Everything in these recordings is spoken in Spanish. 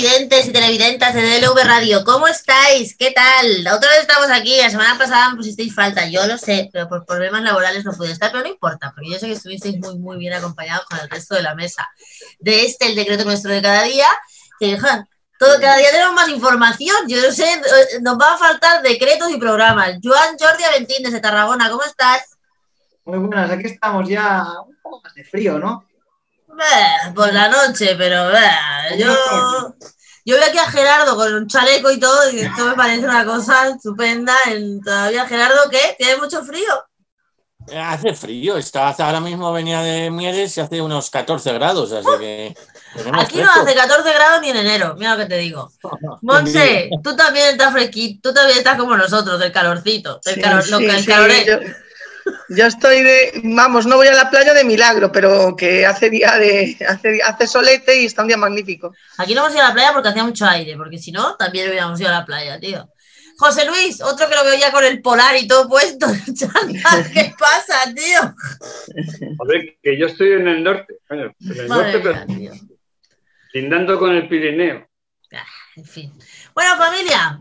televidentes y televidentas de DLV Radio, ¿cómo estáis? ¿Qué tal? Otra vez estamos aquí, la semana pasada me pusisteis falta, yo lo sé, pero por problemas laborales no pude estar, pero no importa, porque yo sé que estuvisteis muy, muy bien acompañados con el resto de la mesa. De este, el decreto nuestro de cada día, que todo, cada día tenemos más información, yo no sé, nos va a faltar decretos y programas. Joan Jordi Aventín desde Tarragona, ¿cómo estás? Muy buenas, aquí estamos ya un poco más de frío, ¿no? por la noche, pero yo, yo veo aquí a Gerardo con un chaleco y todo, y esto me parece una cosa estupenda. todavía, Gerardo, ¿qué? ¿Tiene mucho frío? Hace frío, está ahora mismo venía de Mieres y hace unos 14 grados, así que. Aquí no hace 14 grados ni en enero, mira lo que te digo. Monse, tú también estás fresquito, tú también estás como nosotros, del calorcito, del calor, lo el calor es. Yo estoy de, vamos, no voy a la playa de milagro, pero que hace día de, hace, hace solete y está un día magnífico. Aquí no hemos ido a la playa porque hacía mucho aire, porque si no, también hubiéramos ido a la playa, tío. José Luis, otro que lo veo ya con el polar y todo puesto. ¿Qué pasa, tío? A ver, que yo estoy en el norte, en el norte, pero lindando con el Pirineo. Ah, en fin. Bueno, familia,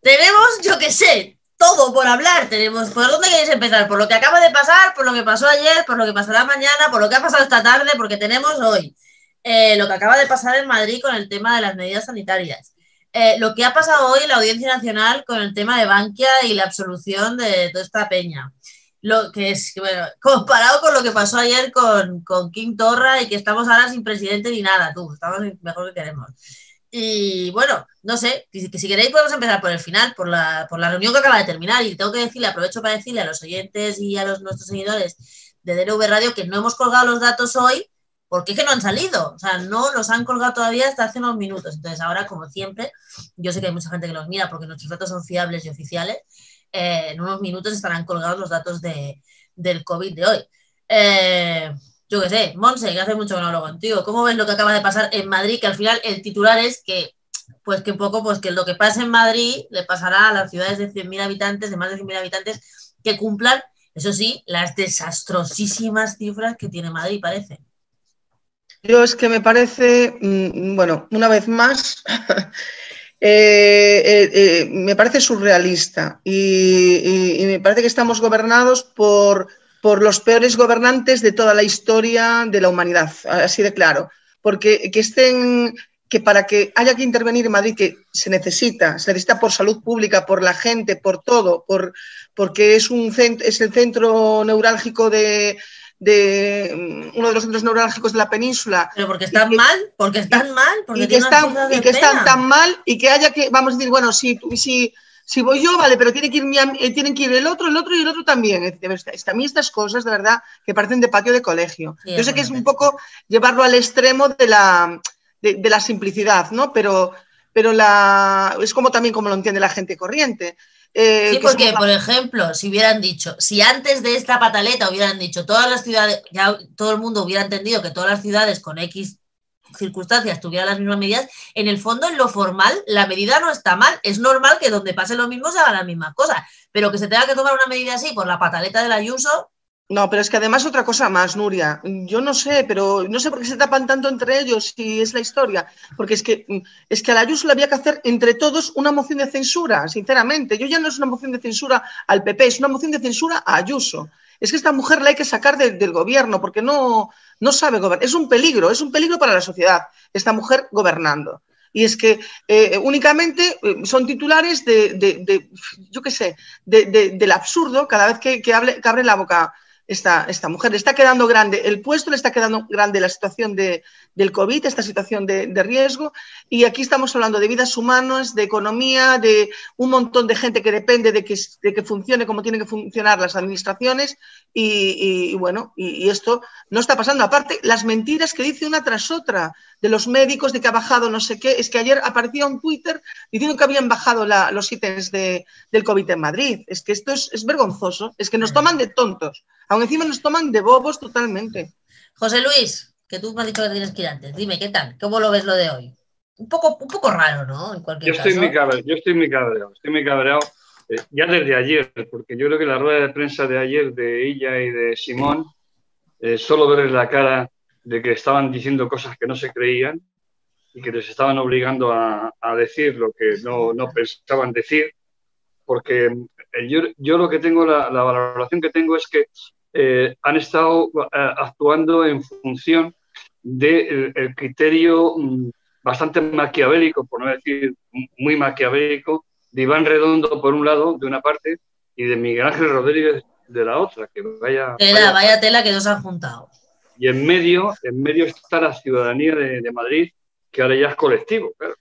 tenemos, yo qué sé, todo por hablar. Tenemos, ¿por dónde queréis empezar? ¿Por lo que acaba de pasar? ¿Por lo que pasó ayer? ¿Por lo que pasará mañana? ¿Por lo que ha pasado esta tarde? Porque tenemos hoy eh, lo que acaba de pasar en Madrid con el tema de las medidas sanitarias. Eh, lo que ha pasado hoy en la Audiencia Nacional con el tema de Bankia y la absolución de toda esta peña. Lo que es, bueno, comparado con lo que pasó ayer con, con King Torra y que estamos ahora sin presidente ni nada, tú, estamos mejor que queremos. Y bueno, no sé, que, si queréis podemos empezar por el final, por la, por la reunión que acaba de terminar. Y tengo que decirle, aprovecho para decirle a los oyentes y a los, nuestros seguidores de DLV Radio que no hemos colgado los datos hoy porque es que no han salido. O sea, no los han colgado todavía hasta hace unos minutos. Entonces, ahora, como siempre, yo sé que hay mucha gente que los mira porque nuestros datos son fiables y oficiales. Eh, en unos minutos estarán colgados los datos de, del COVID de hoy. Eh, yo qué sé, Monse, que hace mucho que no hablo contigo, ¿cómo ves lo que acaba de pasar en Madrid? Que al final el titular es que, pues que poco, pues que lo que pasa en Madrid le pasará a las ciudades de 100.000 habitantes, de más de 100.000 habitantes, que cumplan, eso sí, las desastrosísimas cifras que tiene Madrid, parece. Yo es que me parece, mm, bueno, una vez más, eh, eh, eh, me parece surrealista y me parece que estamos gobernados por por los peores gobernantes de toda la historia de la humanidad, así de claro. Porque que estén, que para que haya que intervenir en Madrid, que se necesita, se necesita por salud pública, por la gente, por todo, por, porque es, un es el centro neurálgico de, mm, uno de los centros neurálgicos de la península. Pero porque están mal, porque están mal, porque y que están, y que están tan mal y que haya que, vamos a decir, bueno, si, si si voy yo, vale, pero tiene que ir eh, tienen que ir el otro, el otro y el otro también. A mí estas cosas, de verdad, que parecen de patio de colegio. yo sé que es un poco llevarlo al extremo de la, de, la simplicidad, ¿no? Pero, pero la, es como también como lo entiende la gente corriente. Eh, sí, porque, por ejemplo, si hubieran dicho, si antes de esta pataleta hubieran dicho todas las ciudades, ya todo el mundo hubiera entendido que todas las ciudades con X circunstancias tuviera las mismas medidas, en el fondo, en lo formal, la medida no está mal. Es normal que donde pase lo mismo se hagan las mismas cosas, pero que se tenga que tomar una medida así por la pataleta del Ayuso. No, pero es que además otra cosa más, Nuria. Yo no sé, pero no sé por qué se tapan tanto entre ellos si es la historia. Porque es que, es que al Ayuso le había que hacer entre todos una moción de censura, sinceramente. Yo ya no es una moción de censura al PP, es una moción de censura a Ayuso es que esta mujer la hay que sacar del gobierno porque no, no sabe gobernar. Es un peligro, es un peligro para la sociedad, esta mujer gobernando. Y es que eh, únicamente eh, son titulares de, yo qué sé, del absurdo cada vez que, abre la boca esta, esta mujer. Le está quedando grande el puesto, le está quedando grande la situación de, del COVID, esta situación de, riesgo. Y aquí estamos hablando de vidas humanas, de economía, de un montón de gente que depende de que, de que funcione como tienen que funcionar las administraciones. Y, bueno, y, esto no está pasando. Aparte, las mentiras que dice una tras otra de los médicos, de que ha bajado no sé qué. Es que ayer aparecía un Twitter diciendo que habían bajado los ítems de, del COVID en Madrid. Es que esto es, es vergonzoso. Es que nos toman de tontos. Aún encima nos toman de bobos totalmente. José Luis, que tú me has dicho que tienes que ir antes. Dime, ¿qué tal? ¿Cómo lo ves lo de hoy? Un poco, un poco raro, ¿no? En yo, estoy Muy cabreado, yo estoy muy cabreado, estoy muy cabreado eh, ya desde ayer, porque yo creo que la rueda de prensa de ayer de ella y de Simón, eh, solo verles la cara de que estaban diciendo cosas que no se creían, y que les estaban obligando a, decir lo que no, no, pensaban decir, porque eh, yo, yo lo que tengo, la, valoración que tengo es que eh, han estado eh, actuando en función del criterio mm, bastante maquiavélico, por no decir muy maquiavélico, de Iván Redondo por un lado, de una parte, y de Miguel Ángel Rodríguez de la otra, que vaya... Tela, vaya, tela que nos han juntado. Y en medio, en medio está la ciudadanía de Madrid, que ahora ya es colectivo, claro.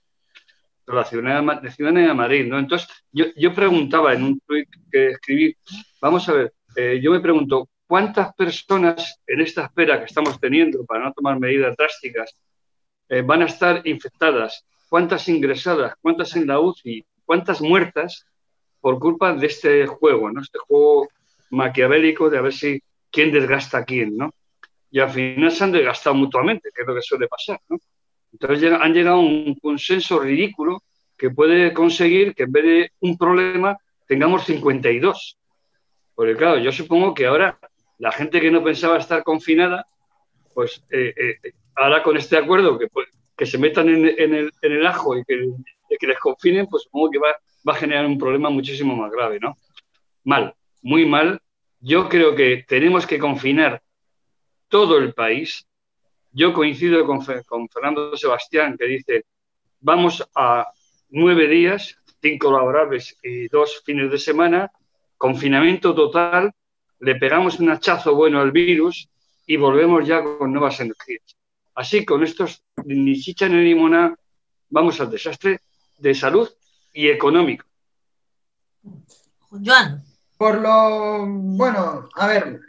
La ciudadanía de, ciudadanía de Madrid, ¿no? Entonces, yo, yo, preguntaba en un tweet que escribí, vamos a ver, eh, yo me pregunto, ¿cuántas personas en esta espera que estamos teniendo para no tomar medidas drásticas eh, van a estar infectadas? ¿Cuántas ingresadas? ¿Cuántas en la UCI? ¿Cuántas muertas por culpa de este juego, ¿no? Este juego maquiavélico de a ver si quién desgasta a quién, ¿no? Y al final se han desgastado mutuamente, que es lo que suele pasar, ¿no? Entonces han llegado a un consenso ridículo que puede conseguir que en vez de un problema tengamos 52. Porque claro, yo supongo que ahora la gente que no pensaba estar confinada, pues eh, eh, ahora con este acuerdo que, pues, que se metan en, el, ajo y que, que, les confinen, pues supongo que va, a generar un problema muchísimo más grave, ¿no? Mal, muy mal. Yo creo que tenemos que confinar todo el país, yo coincido con, Fernando Sebastián, que dice, vamos a nueve días, cinco laborables y dos fines de semana, confinamiento total, le pegamos un hachazo bueno al virus y volvemos ya con nuevas energías. Así, con estos ni chicha ni limona, vamos al desastre de salud y económico. Joan. Por lo, bueno, a ver,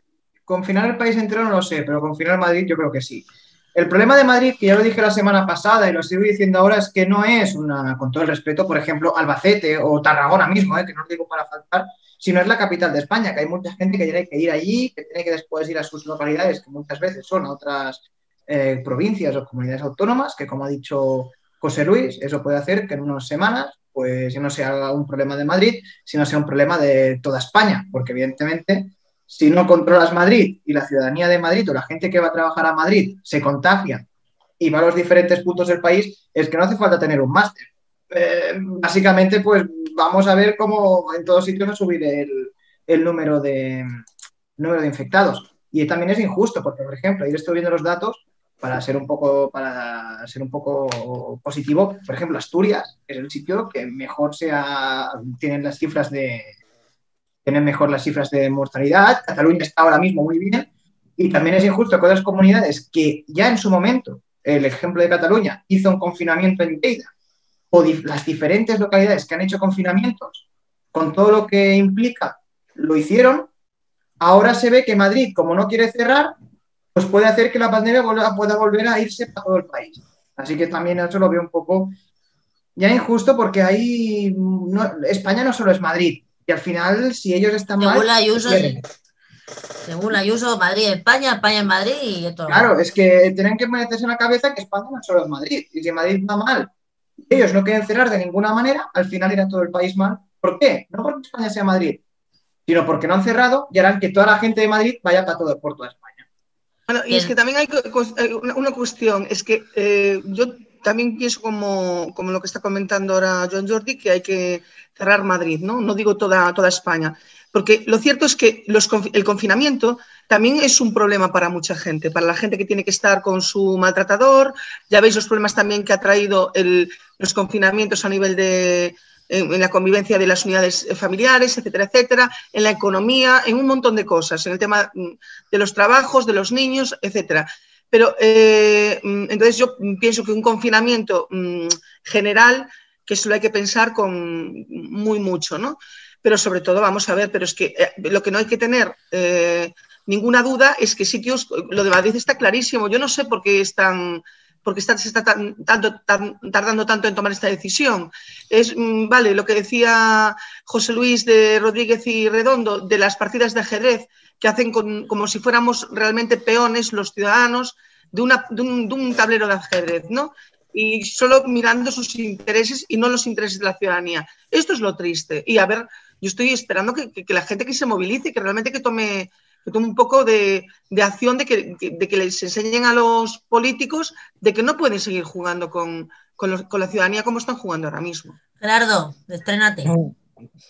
confinar el país entero no lo sé, pero confinar Madrid yo creo que sí. El problema de Madrid, que ya lo dije la semana pasada y lo sigo diciendo ahora, es que no es una, con todo el respeto, por ejemplo, Albacete o Tarragona mismo, eh, que no os digo para faltar, sino es la capital de España, que hay mucha gente que tiene que ir allí, que tiene que después ir a sus localidades, que muchas veces son a otras eh, provincias o comunidades autónomas, que como ha dicho José Luis, eso puede hacer que en unas semanas, pues no sea un problema de Madrid, sino sea un problema de toda España, porque evidentemente si no controlas Madrid y la ciudadanía de Madrid o la gente que va a trabajar a Madrid se contagia y va a los diferentes puntos del país, es que no hace falta tener un máster. Eh, básicamente, pues vamos a ver cómo en todos sitios va a subir el, número, de, número de infectados. Y también es injusto, porque, por ejemplo, ayer estoy viendo los datos para ser un poco, para ser un poco positivo. Por ejemplo, Asturias es el sitio que mejor sea, tienen las cifras de, tienen mejor las cifras de mortalidad, Cataluña está ahora mismo muy bien, y también es injusto que otras comunidades que ya en su momento, el ejemplo de Cataluña, hizo un confinamiento en Lleida, o las diferentes localidades que han hecho confinamientos, con todo lo que implica, lo hicieron, ahora se ve que Madrid, como no quiere cerrar, pues puede hacer que la pandemia pueda volver a irse para todo el país. Así que también eso lo veo un poco ya injusto porque ahí España no solo es Madrid, y al final, si ellos están según mal. La Ayuso, según la Ayuso, Madrid, España, España en Madrid y todo. Claro, es que tienen que meterse en la cabeza que España no solo es Madrid. Y si Madrid va mal, ellos no quieren cerrar de ninguna manera, al final irá todo el país mal. ¿Por qué? No porque España sea Madrid, sino porque no han cerrado y harán que toda la gente de Madrid vaya para todo, por toda España. Bueno, y es que también hay una cuestión, es que eh, yo también pienso como, como, lo que está comentando ahora John Jordi, que hay que cerrar Madrid, ¿no? No digo toda, toda España. Porque lo cierto es que los, el confinamiento también es un problema para mucha gente, para la gente que tiene que estar con su maltratador. Ya veis los problemas también que ha traído el, los confinamientos a nivel de en, la convivencia de las unidades familiares, etcétera, etcétera, en la economía, en un montón de cosas, en el tema mm, de los trabajos, de los niños, etcétera. Pero eh, mm, entonces yo pienso que un confinamiento mm, general, que solo hay que pensar con muy mucho, ¿no? Pero sobre todo, vamos a ver, pero es que eh, lo que no hay que tener eh, ninguna duda es que sitios, lo de Madrid está clarísimo. Yo no sé por qué están porque se está tardando tanto en tomar esta decisión. Es, mm, vale, lo que decía José Luis de Rodríguez y Redondo, de las partidas de ajedrez, que hacen como si fuéramos realmente peones los ciudadanos de, un, tablero de ajedrez, ¿no? Y solo mirando sus intereses y no los intereses de la ciudadanía. Esto es lo triste. Y a ver, yo estoy esperando que, la gente que se movilice, que realmente que que tome un poco de, de acción de que, de que, les enseñen a los políticos de que no pueden seguir jugando con, con, los, con la ciudadanía como están jugando ahora mismo. Gerardo, estrénate.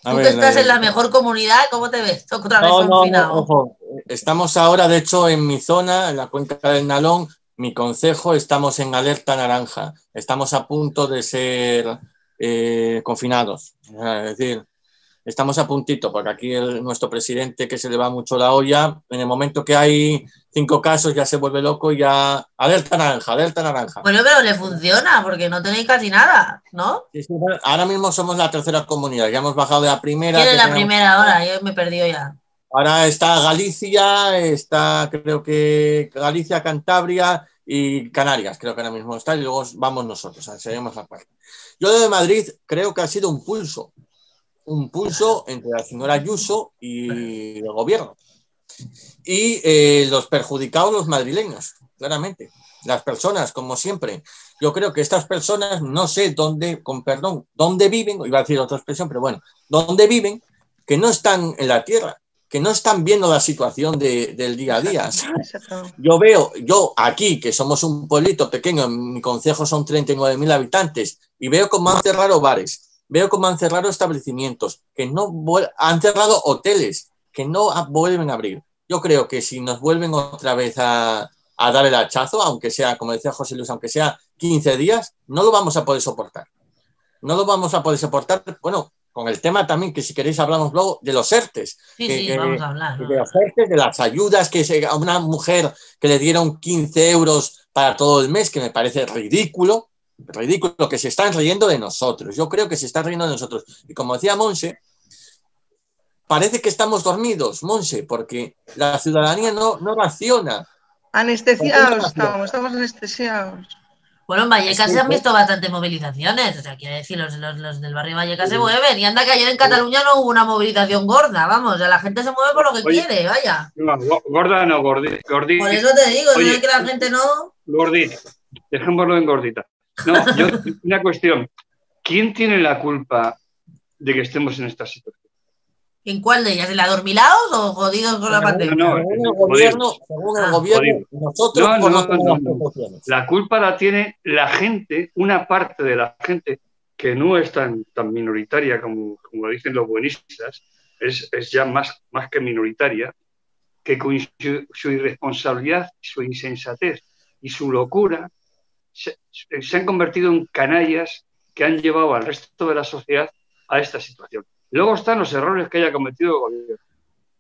A Tú ver, que estás en la mejor comunidad, ¿cómo te ves? Otra vez no, no, ojo. Estamos ahora, de hecho, en mi zona, en la cuenca del Nalón, mi consejo, estamos en alerta naranja. Estamos a punto de ser eh, confinados. Es decir, estamos a puntito, porque aquí el, nuestro presidente, que se le va mucho la olla, en el momento que hay cinco casos ya se vuelve loco y ya alerta naranja, alerta naranja. Bueno, pero le funciona, porque no tenéis casi nada, ¿no? Ahora mismo somos la tercera comunidad, ya hemos bajado de la primera. ¿Quién es la tenemos... primera ahora? Yo me he perdido ya. Ahora está Galicia, está creo que Galicia, Cantabria y Canarias, creo que ahora mismo está, y luego vamos nosotros, seremos la cuarta. Yo de Madrid creo que ha sido un pulso, un pulso entre la señora Ayuso y el gobierno. Y eh, los perjudicados, los madrileños, claramente. Las personas, como siempre. Yo creo que estas personas, no sé dónde, con perdón, dónde viven, iba a decir otra expresión, pero bueno, dónde viven, que no están en la tierra, que no están viendo la situación de, del día a día. Yo veo, yo aquí, que somos un pueblito pequeño, en mi concejo son 39.000 habitantes, y veo cómo han cerrado bares, veo cómo han cerrado establecimientos, que no han cerrado hoteles, que no vuelven a abrir. Yo creo que si nos vuelven otra vez a, a dar el hachazo, aunque sea, como decía José Luis, aunque sea 15 días, no lo vamos a poder soportar. No lo vamos a poder soportar. Bueno, con el tema también, que si queréis hablamos luego de los ERTES. Sí, que, sí, que, vamos a hablar. ¿no? De los ERTES, de las ayudas que se, a una mujer que le dieron 15 euros para todo el mes, que me parece ridículo, ridículo, que se están riendo de nosotros. Yo creo que se están riendo de nosotros. Y como decía Monse, parece que estamos dormidos, Monse, porque la ciudadanía no, no raciona. Anestesiados estamos, estamos anestesiados. Bueno, en Vallecas se han visto bastantes movilizaciones, o sea, quiero decir, los, los, los del barrio Vallecas se mueven, y anda que ayer en Cataluña no hubo una movilización gorda, vamos, o sea, la gente se mueve por lo que Oye, quiere, vaya. No, gorda no, gordita. gordita. Por eso te digo, Oye, no es que la gente no... Gordita, dejémoslo en gordita. No, yo, una cuestión, ¿quién tiene la culpa de que estemos en esta situación? ¿En cuál de ellas? ¿En la adormilados o jodidos con la pandemia? No, Según el gobierno, según el Ah, gobierno nosotros No, no, no no, no. La culpa la tiene la gente, una parte de la gente que no es tan, tan minoritaria como, como dicen los buenistas, es, es ya más, más que minoritaria, que con su, su irresponsabilidad, su insensatez y su locura se, han convertido en canallas que han llevado al resto de la sociedad a esta situación. Luego están los errores que haya cometido el gobierno,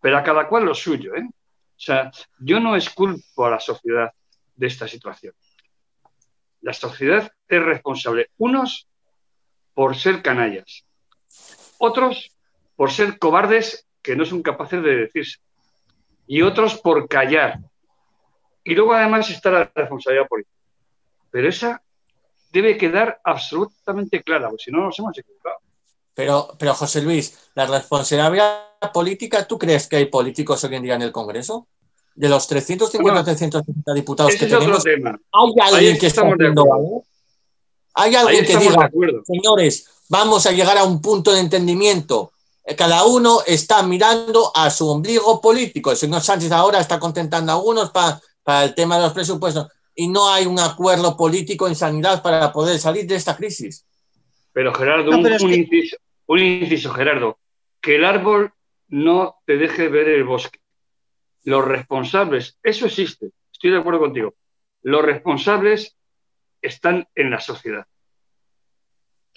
pero a cada cual lo suyo. ¿eh? O sea, yo no esculpo a la sociedad de esta situación. La sociedad es responsable, unos por ser canallas, otros por ser cobardes que no son capaces de decirse, y otros por callar. Y luego además está la responsabilidad política. Pero esa debe quedar absolutamente clara, porque si no nos hemos equivocado. Pero, pero José Luis, la responsabilidad política, ¿tú crees que hay políticos hoy en día en el Congreso? De los 350 No. 350 diputados Ese que es otro tenemos, tema. ¿hay alguien Ahí que está haciendo algo? ¿Hay Ahí alguien que diga, señores, vamos a llegar a un punto de entendimiento? Eh, Cada uno está mirando a su ombligo político. El señor Sánchez ahora está contentando a algunos para, para el tema de los presupuestos y no hay un acuerdo político en sanidad para poder salir de esta crisis. Pero Gerardo, No, un, pero un que- inciso, un inciso, Gerardo, que el árbol no te deje ver el bosque. Los responsables, eso existe, estoy de acuerdo contigo. Los responsables están en la sociedad.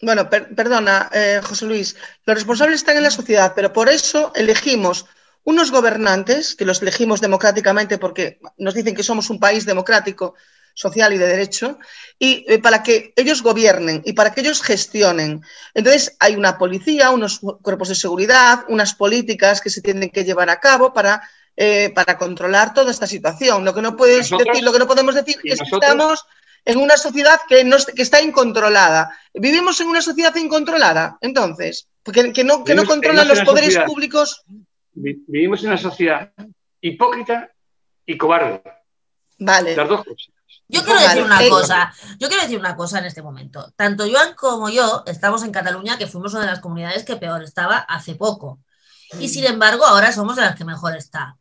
Bueno, per- perdona, eh, José Luis, los responsables están en la sociedad, pero por eso elegimos unos gobernantes, que los elegimos democráticamente porque nos dicen que somos un país democrático, social y de derecho, y eh, para que ellos gobiernen y para que ellos gestionen. Entonces, hay una policía, unos cuerpos de seguridad, unas políticas que se tienen que llevar a cabo para, eh, para controlar toda esta situación. Lo que no puedes Nosotros- decir, lo que no podemos decir es que estamos en una sociedad que, no, que está incontrolada. ¿Vivimos en una sociedad incontrolada? Entonces, que, que no, que no controlan los poderes sociedad- públicos. Vi- Vivimos en una sociedad hipócrita y cobarde. Vale. Las dos cosas. Yo quiero decir una cosa, yo quiero decir una cosa en este momento. Tanto Joan como yo estamos en Cataluña, que fuimos una de las comunidades que peor estaba hace poco. Y sin embargo, ahora somos de las que mejor está.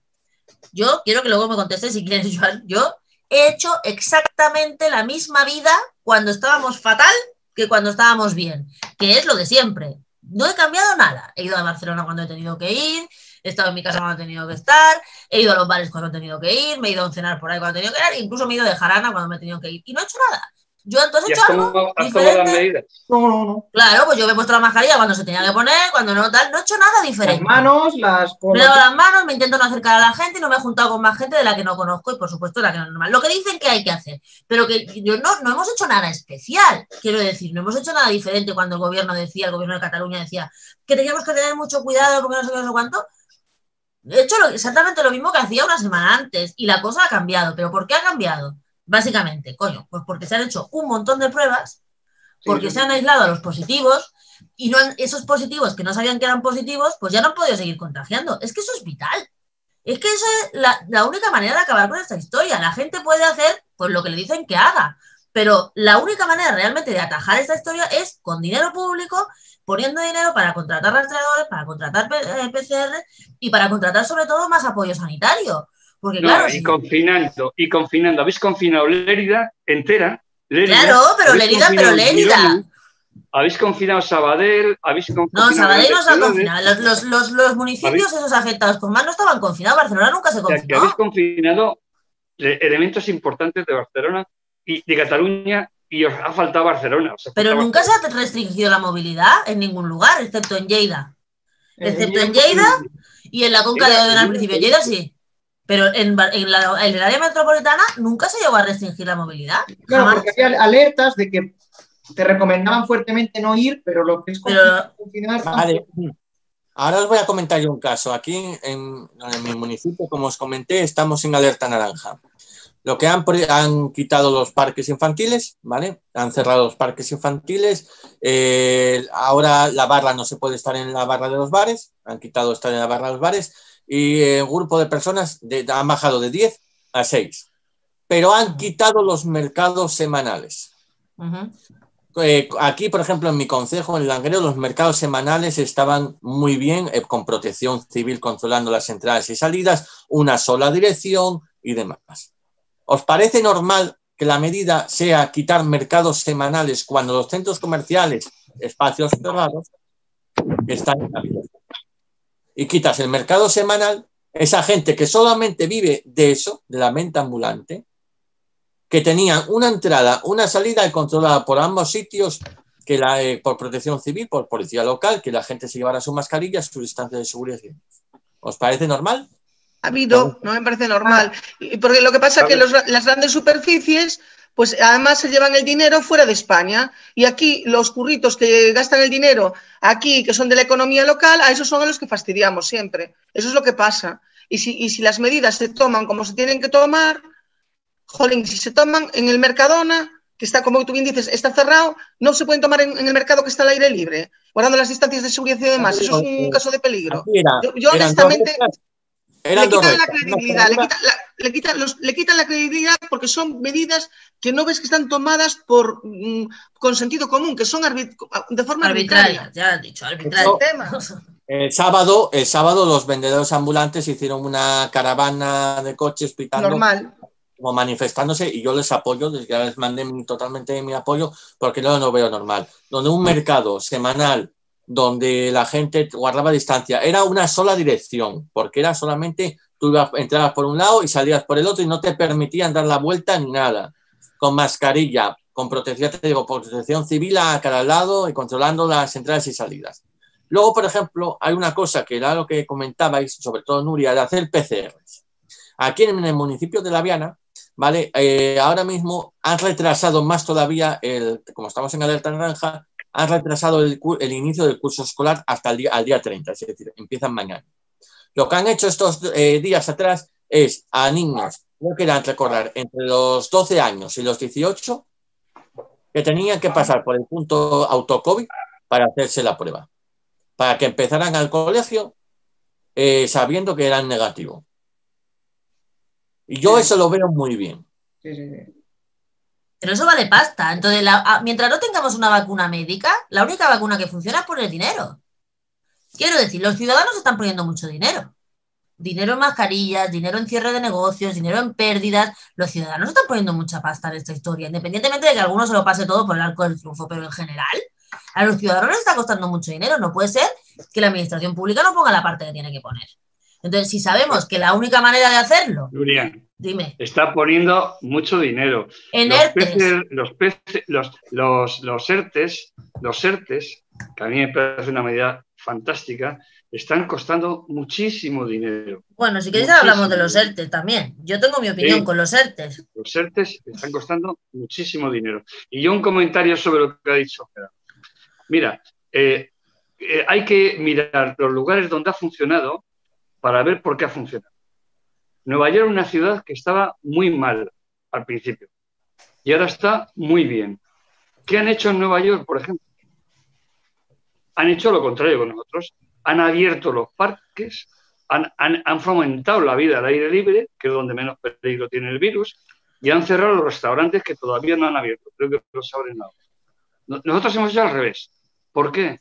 yo quiero que luego me contestes si quieres, Joan. Yo he hecho exactamente la misma vida cuando estábamos fatal que cuando estábamos bien, que es lo de siempre. No he cambiado nada. He ido a Barcelona cuando he tenido que ir, he estado en mi casa cuando he tenido que estar, he ido a los bares cuando he tenido que ir, me he ido a cenar por ahí cuando he tenido que ir, incluso me he ido de jarana cuando me he tenido que ir. Y no he hecho nada. Yo entonces he hecho algo las diferente. No, no, no. Claro, pues yo me he puesto la mascarilla cuando se tenía que poner, cuando no tal, no he hecho nada Las diferente. manos, las Me lavo las manos, me intento no acercar a la gente y no me he juntado con más gente de la que no conozco y por supuesto de la que no es normal. Lo que dicen que hay que hacer, pero que yo no, no hemos hecho nada especial, quiero decir, no hemos hecho nada diferente cuando el gobierno decía, el gobierno de Cataluña decía que teníamos que tener mucho cuidado porque no sé qué, no sé cuánto. He hecho exactamente lo mismo que hacía una semana antes y la cosa ha cambiado. ¿Pero por qué ha cambiado? Básicamente, coño, pues porque se han hecho un montón de pruebas, porque sí, se han aislado a los positivos y no han- esos positivos que no sabían que eran positivos, pues ya no han podido seguir contagiando. Es que eso es vital. Es que eso es la, la única manera de acabar con esta historia. La gente puede hacer pues lo que le dicen que haga, pero la única manera realmente de atajar esta historia es con dinero público, poniendo dinero para contratar rastreadores, para contratar P- eh, PCR y para contratar sobre todo más apoyo sanitario. Porque No, claro, y si- confinando, y confinando. Habéis confinado Lérida entera. Lérida, claro, pero Lérida, pero confinado Lérida. Girona, Habéis confinado Sabadell, habéis con- No, confinado Sabadell no se ha confinado. Los, los, los, los municipios esos afectados con más no estaban confinados. Barcelona nunca se O sea, que confinó. habéis confinado eh, elementos importantes de Barcelona y de Cataluña y os ha faltado Barcelona. os ha Pero nunca se ha restringido la movilidad en ningún lugar, excepto en Lleida. Excepto en Lleida y en la Conca de Lleida, Odena al principio. Lleida. Sí. Pero en, Bar- en, la, en el área metropolitana nunca se llegó a restringir la movilidad. Claro, Jamás. porque había alertas de que te recomendaban fuertemente no ir, pero lo que es Pero- confinar, Vale. Ahora os voy a comentar yo un caso. Aquí en, en mi municipio, como os comenté, estamos en alerta naranja. Lo que han, han quitado los parques infantiles, ¿vale? Han cerrado los parques infantiles. eh, ahora la barra no se puede estar en la barra de los bares. Han quitado estar en la barra de los bares. Y eh, un grupo de personas de- han bajado de 10 a 6. Pero han quitado los mercados semanales. Eh, aquí, por ejemplo, en mi concejo, en Langreo, los mercados semanales estaban muy bien, eh, con protección civil controlando las entradas y salidas, una sola dirección y demás. ¿Os parece normal que la medida sea quitar mercados semanales cuando los centros comerciales, espacios cerrados, están abiertos? Y quitas el mercado semanal, esa gente que solamente vive de eso, de la venta ambulante, que tenían una entrada, una salida controlada por ambos sitios, que la, eh, por protección civil, por policía local, que la gente se llevara su mascarilla, su distancia de seguridad. ¿Os parece normal? Ha habido, no me parece normal. Porque lo que pasa es que los- las grandes superficies, pues además se llevan el dinero fuera de España. Y aquí los curritos que gastan el dinero aquí, que son de la economía local, a esos son a los que fastidiamos siempre. Eso es lo que pasa. Y si, y si las medidas se toman como se tienen que tomar, jolín, si se toman en el Mercadona, que está, como tú bien dices, está cerrado, no se pueden tomar en, en el mercado que está al aire libre, guardando las distancias de seguridad y demás. Eso es un caso de peligro. Era- Yo- honestamente- le quitan la credibilidad, le quitan la, le quitan los- le quitan la credibilidad porque son medidas que no ves que están tomadas por mm, con sentido común, que son arbit- de forma arbitraria. Arbitraria, ya has dicho, arbitraria. Eso-. El sábado, el sábado los vendedores ambulantes hicieron una caravana de coches pitando Normal. como manifestándose y yo les apoyo, les, ya les mandé totalmente mi apoyo porque no lo veo normal. Donde un mercado semanal donde la gente guardaba distancia, era una sola dirección, porque era solamente tú ibas, entrabas por un lado y salías por el otro y no te permitían dar la vuelta ni nada, con mascarilla, con protección, te digo, protección civil a cada lado y controlando las entradas y salidas. Luego, por ejemplo, hay una cosa que era lo que comentabais, sobre todo Nuria, de hacer PCRs. Aquí en el municipio de La Viana, ¿vale? Eh, ahora mismo han retrasado más todavía, el, como estamos en alerta naranja, han retrasado el, inicio del curso escolar hasta el día, al día 30, es decir, empiezan mañana. Lo que han hecho estos eh, días atrás es a niños, creo que eran recorrer entre los 12 años y los 18, que tenían que pasar por el punto autocovid para hacerse la prueba, para que empezaran al colegio eh, sabiendo que eran negativos. Y yo Sí. eso lo veo muy bien. Sí, sí, sí. Pero eso vale pasta. Entonces, la- a- mientras no tengamos una vacuna médica, la única vacuna que funciona es poner dinero. Quiero decir, los ciudadanos están poniendo mucho dinero. dinero en mascarillas, dinero en cierre de negocios, dinero en pérdidas. Los ciudadanos están poniendo mucha pasta en esta historia, independientemente de que alguno se lo pase todo por el arco del triunfo, pero en general a los ciudadanos les está costando mucho dinero. No puede ser que la administración pública no ponga la parte que tiene que poner. Entonces, si sabemos que la única manera de hacerlo, dime, está poniendo mucho dinero. en los ERTES, peces- los, peces- los, los, los ERTES, los ERTES, que a mí me parece una medida fantástica, están costando muchísimo dinero. bueno, si queréis muchísimo. hablamos de los ERTES también. Yo tengo mi opinión Sí. con los ERTES. Los ERTES están costando muchísimo dinero. Y yo un comentario sobre lo que ha dicho. Mira, eh, eh, hay que mirar los lugares donde ha funcionado para ver por qué ha funcionado. Nueva York es una ciudad que estaba muy mal al principio y ahora está muy bien. ¿Qué han hecho en Nueva York, por ejemplo? Han hecho lo contrario con nosotros. Han abierto los parques, han, han- fomentado la vida al aire libre, que es donde menos peligro tiene el virus, y han cerrado los restaurantes que todavía no han abierto. Creo que los abren ahora. No- Nosotros hemos hecho al revés. ¿Por qué?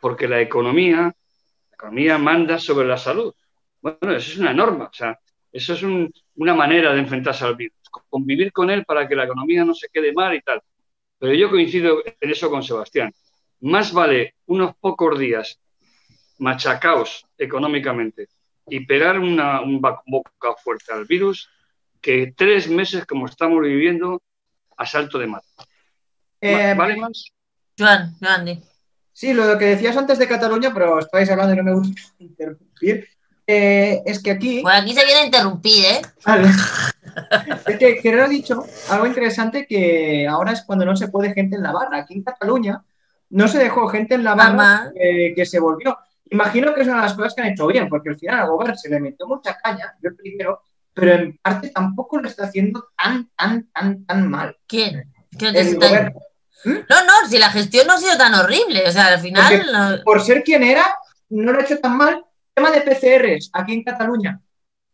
Porque la economía, la economía manda sobre la salud. Bueno, eso es una norma, o sea, eso es un- una manera de enfrentarse al virus, convivir con él para que la economía no se quede mal y tal. Pero yo coincido en eso con Sebastián. Más vale unos pocos días machacaos económicamente y pegar una, un boca fuerte al virus que tres meses como estamos viviendo a salto de mata. Eh, ¿Vale más? Joan, Joan. Sí, lo que decías antes de Cataluña, pero estáis hablando y no me gusta interrumpir. Eh, es que aquí. Por aquí se viene a interrumpir, ¿eh? Vale. Es que Gerardo ha dicho algo interesante que ahora es cuando no se puede gente en la barra. Aquí en Cataluña no se dejó gente en la barra eh, que se volvió. Imagino que es una de las cosas que han hecho bien, porque al final al gobierno se le metió mucha caña, yo primero, pero en parte tampoco lo está haciendo tan, tan, tan, tan mal. ¿Quién? ¿Quién El está- gobierno. No, no, si la gestión no ha sido tan horrible. O sea, al final. Porque- no- por ser quien era, no lo ha hecho tan mal. Tema de PCRs aquí en Cataluña.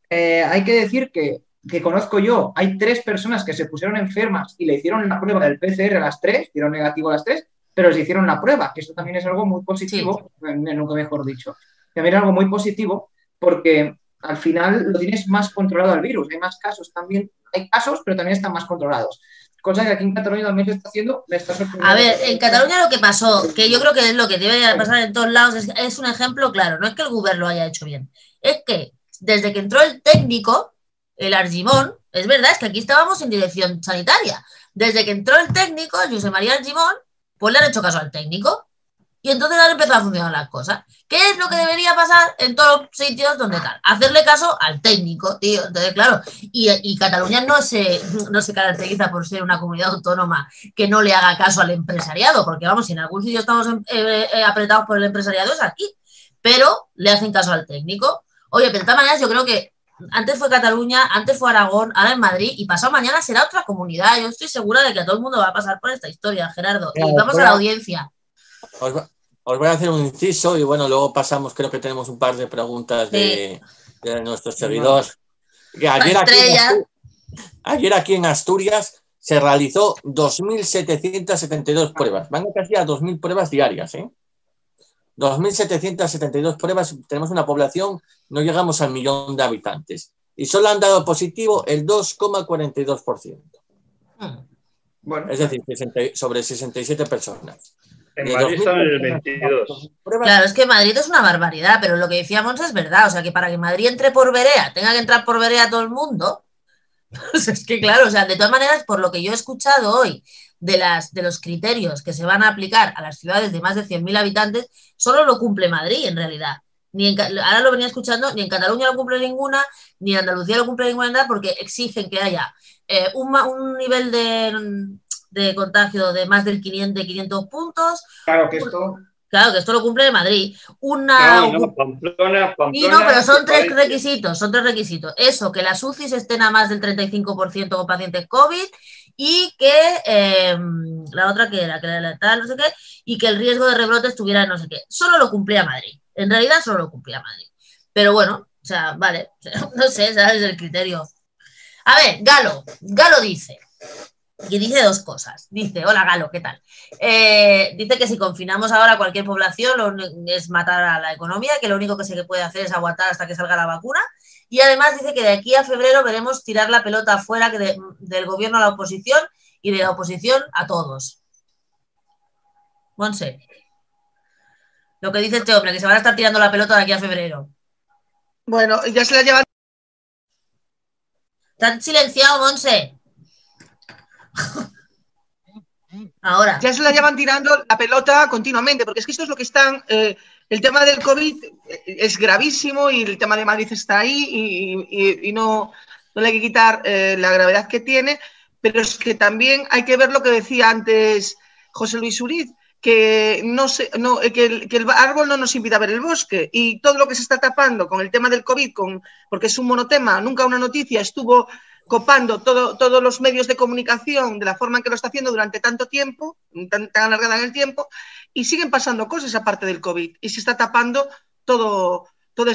Eh, hay que decir que, que conozco yo, hay tres personas que se pusieron enfermas y le hicieron la prueba del PCR a las tres, dieron negativo a las tres, pero les hicieron la prueba, que eso también es algo muy positivo, nunca mejor dicho. También es algo muy positivo porque al final lo tienes más controlado al virus. Hay más casos también, hay casos, pero también están más controlados. Cosa que aquí en Cataluña también se está haciendo, me está sorprendiendo. A ver, en Cataluña lo que pasó, que yo creo que es lo que debe pasar en todos lados, es, un ejemplo claro. No es que el gobierno lo haya hecho bien, es que desde que entró el técnico, el Argimón, es verdad, es que aquí estábamos en dirección sanitaria. Desde que entró el técnico, José María Argimón, pues le han hecho caso al técnico. Y entonces han empezado a funcionar las cosas. ¿Qué es lo que debería pasar en todos los sitios donde tal? Hacerle caso al técnico, tío. Entonces, claro, y, y Cataluña no se, no se caracteriza por ser una comunidad autónoma que no le haga caso al empresariado, porque vamos, si en algún sitio estamos eh, eh, apretados por el empresariado es aquí, pero le hacen caso al técnico. Oye, pero de todas maneras yo creo que antes fue Cataluña, antes fue Aragón, ahora en Madrid y pasado mañana será otra comunidad. Yo estoy segura de que a todo el mundo va a pasar por esta historia, Gerardo. Y vamos a la audiencia. Os, va- os voy a hacer un inciso y bueno, luego pasamos, creo que tenemos un par de preguntas de, de nuestros seguidores. Ayer, aquí en estrella. Astu- ayer aquí en Asturias se realizó 2.772 pruebas. Van casi a 2.000 pruebas diarias. ¿eh? 2.772 pruebas. Tenemos una población, no llegamos al millón de habitantes. Y solo han dado positivo el 2,42%. Hmm. Bueno, Es decir, 60 sobre 67 personas. En Madrid están en el 2.000 22. pruebas, Claro, es que Madrid es una barbaridad, pero lo que decía Mons es verdad. O sea, que para que Madrid entre por Berea, tenga que entrar por Berea todo el mundo. Pues es que, claro, o sea, de todas maneras, por lo que yo he escuchado hoy de, las, de los criterios que se van a aplicar a las ciudades de más de 100.000 habitantes, solo lo cumple Madrid, en realidad. Ni en ahora lo venía escuchando, ni en Cataluña lo cumple ninguna, ni en Andalucía lo cumple ninguna, porque exigen que haya eh, un, un nivel de, de contagio de más del 500, de 500 puntos, claro que esto. Claro, que esto lo cumple Madrid. Una. No, no, Pamplona, Pamplona. y no, pero son tres requisitos, son tres requisitos. Eso, que las UCIs estén a más del 35% con pacientes COVID y que eh, la otra que era, que era la tal, no sé qué, y que el riesgo de rebrote estuviera en no sé qué. Solo lo cumplía Madrid. En realidad solo lo cumplía Madrid. Pero bueno, o sea, vale, no sé, ¿sabes el criterio? A ver, Galo, Galo dice, Y dice dos cosas. Dice, hola Galo, ¿qué tal? Eh, dice que si confinamos ahora cualquier población lo es matar a la economía, que lo único que se puede hacer es aguantar hasta que salga la vacuna. Y además dice que de aquí a febrero veremos tirar la pelota afuera que de- del gobierno a la oposición y de la oposición a todos. Monse. Lo que dice este hombre, que se van a estar tirando la pelota de aquí a febrero. Bueno, ya se la llevan. ¿Te han silenciado, Monse? Ahora. Ya se la llevan tirando la pelota continuamente, porque es que esto es lo que están. eh, el tema del COVID eh, es gravísimo y el tema de Madrid está ahí y, no, no le hay que quitar eh, la gravedad que tiene, pero es que también hay que ver lo que decía antes José Luis Uriz, que, no se, que, el, que el árbol no nos impida ver el bosque y todo lo que se está tapando con el tema del COVID, con, porque es un monotema, nunca una noticia estuvo copando todo, todos los medios de comunicación de la forma en que lo está haciendo durante tanto tiempo, tan, tan alargada en el tiempo, y siguen pasando cosas aparte del COVID, y se está tapando todo, todo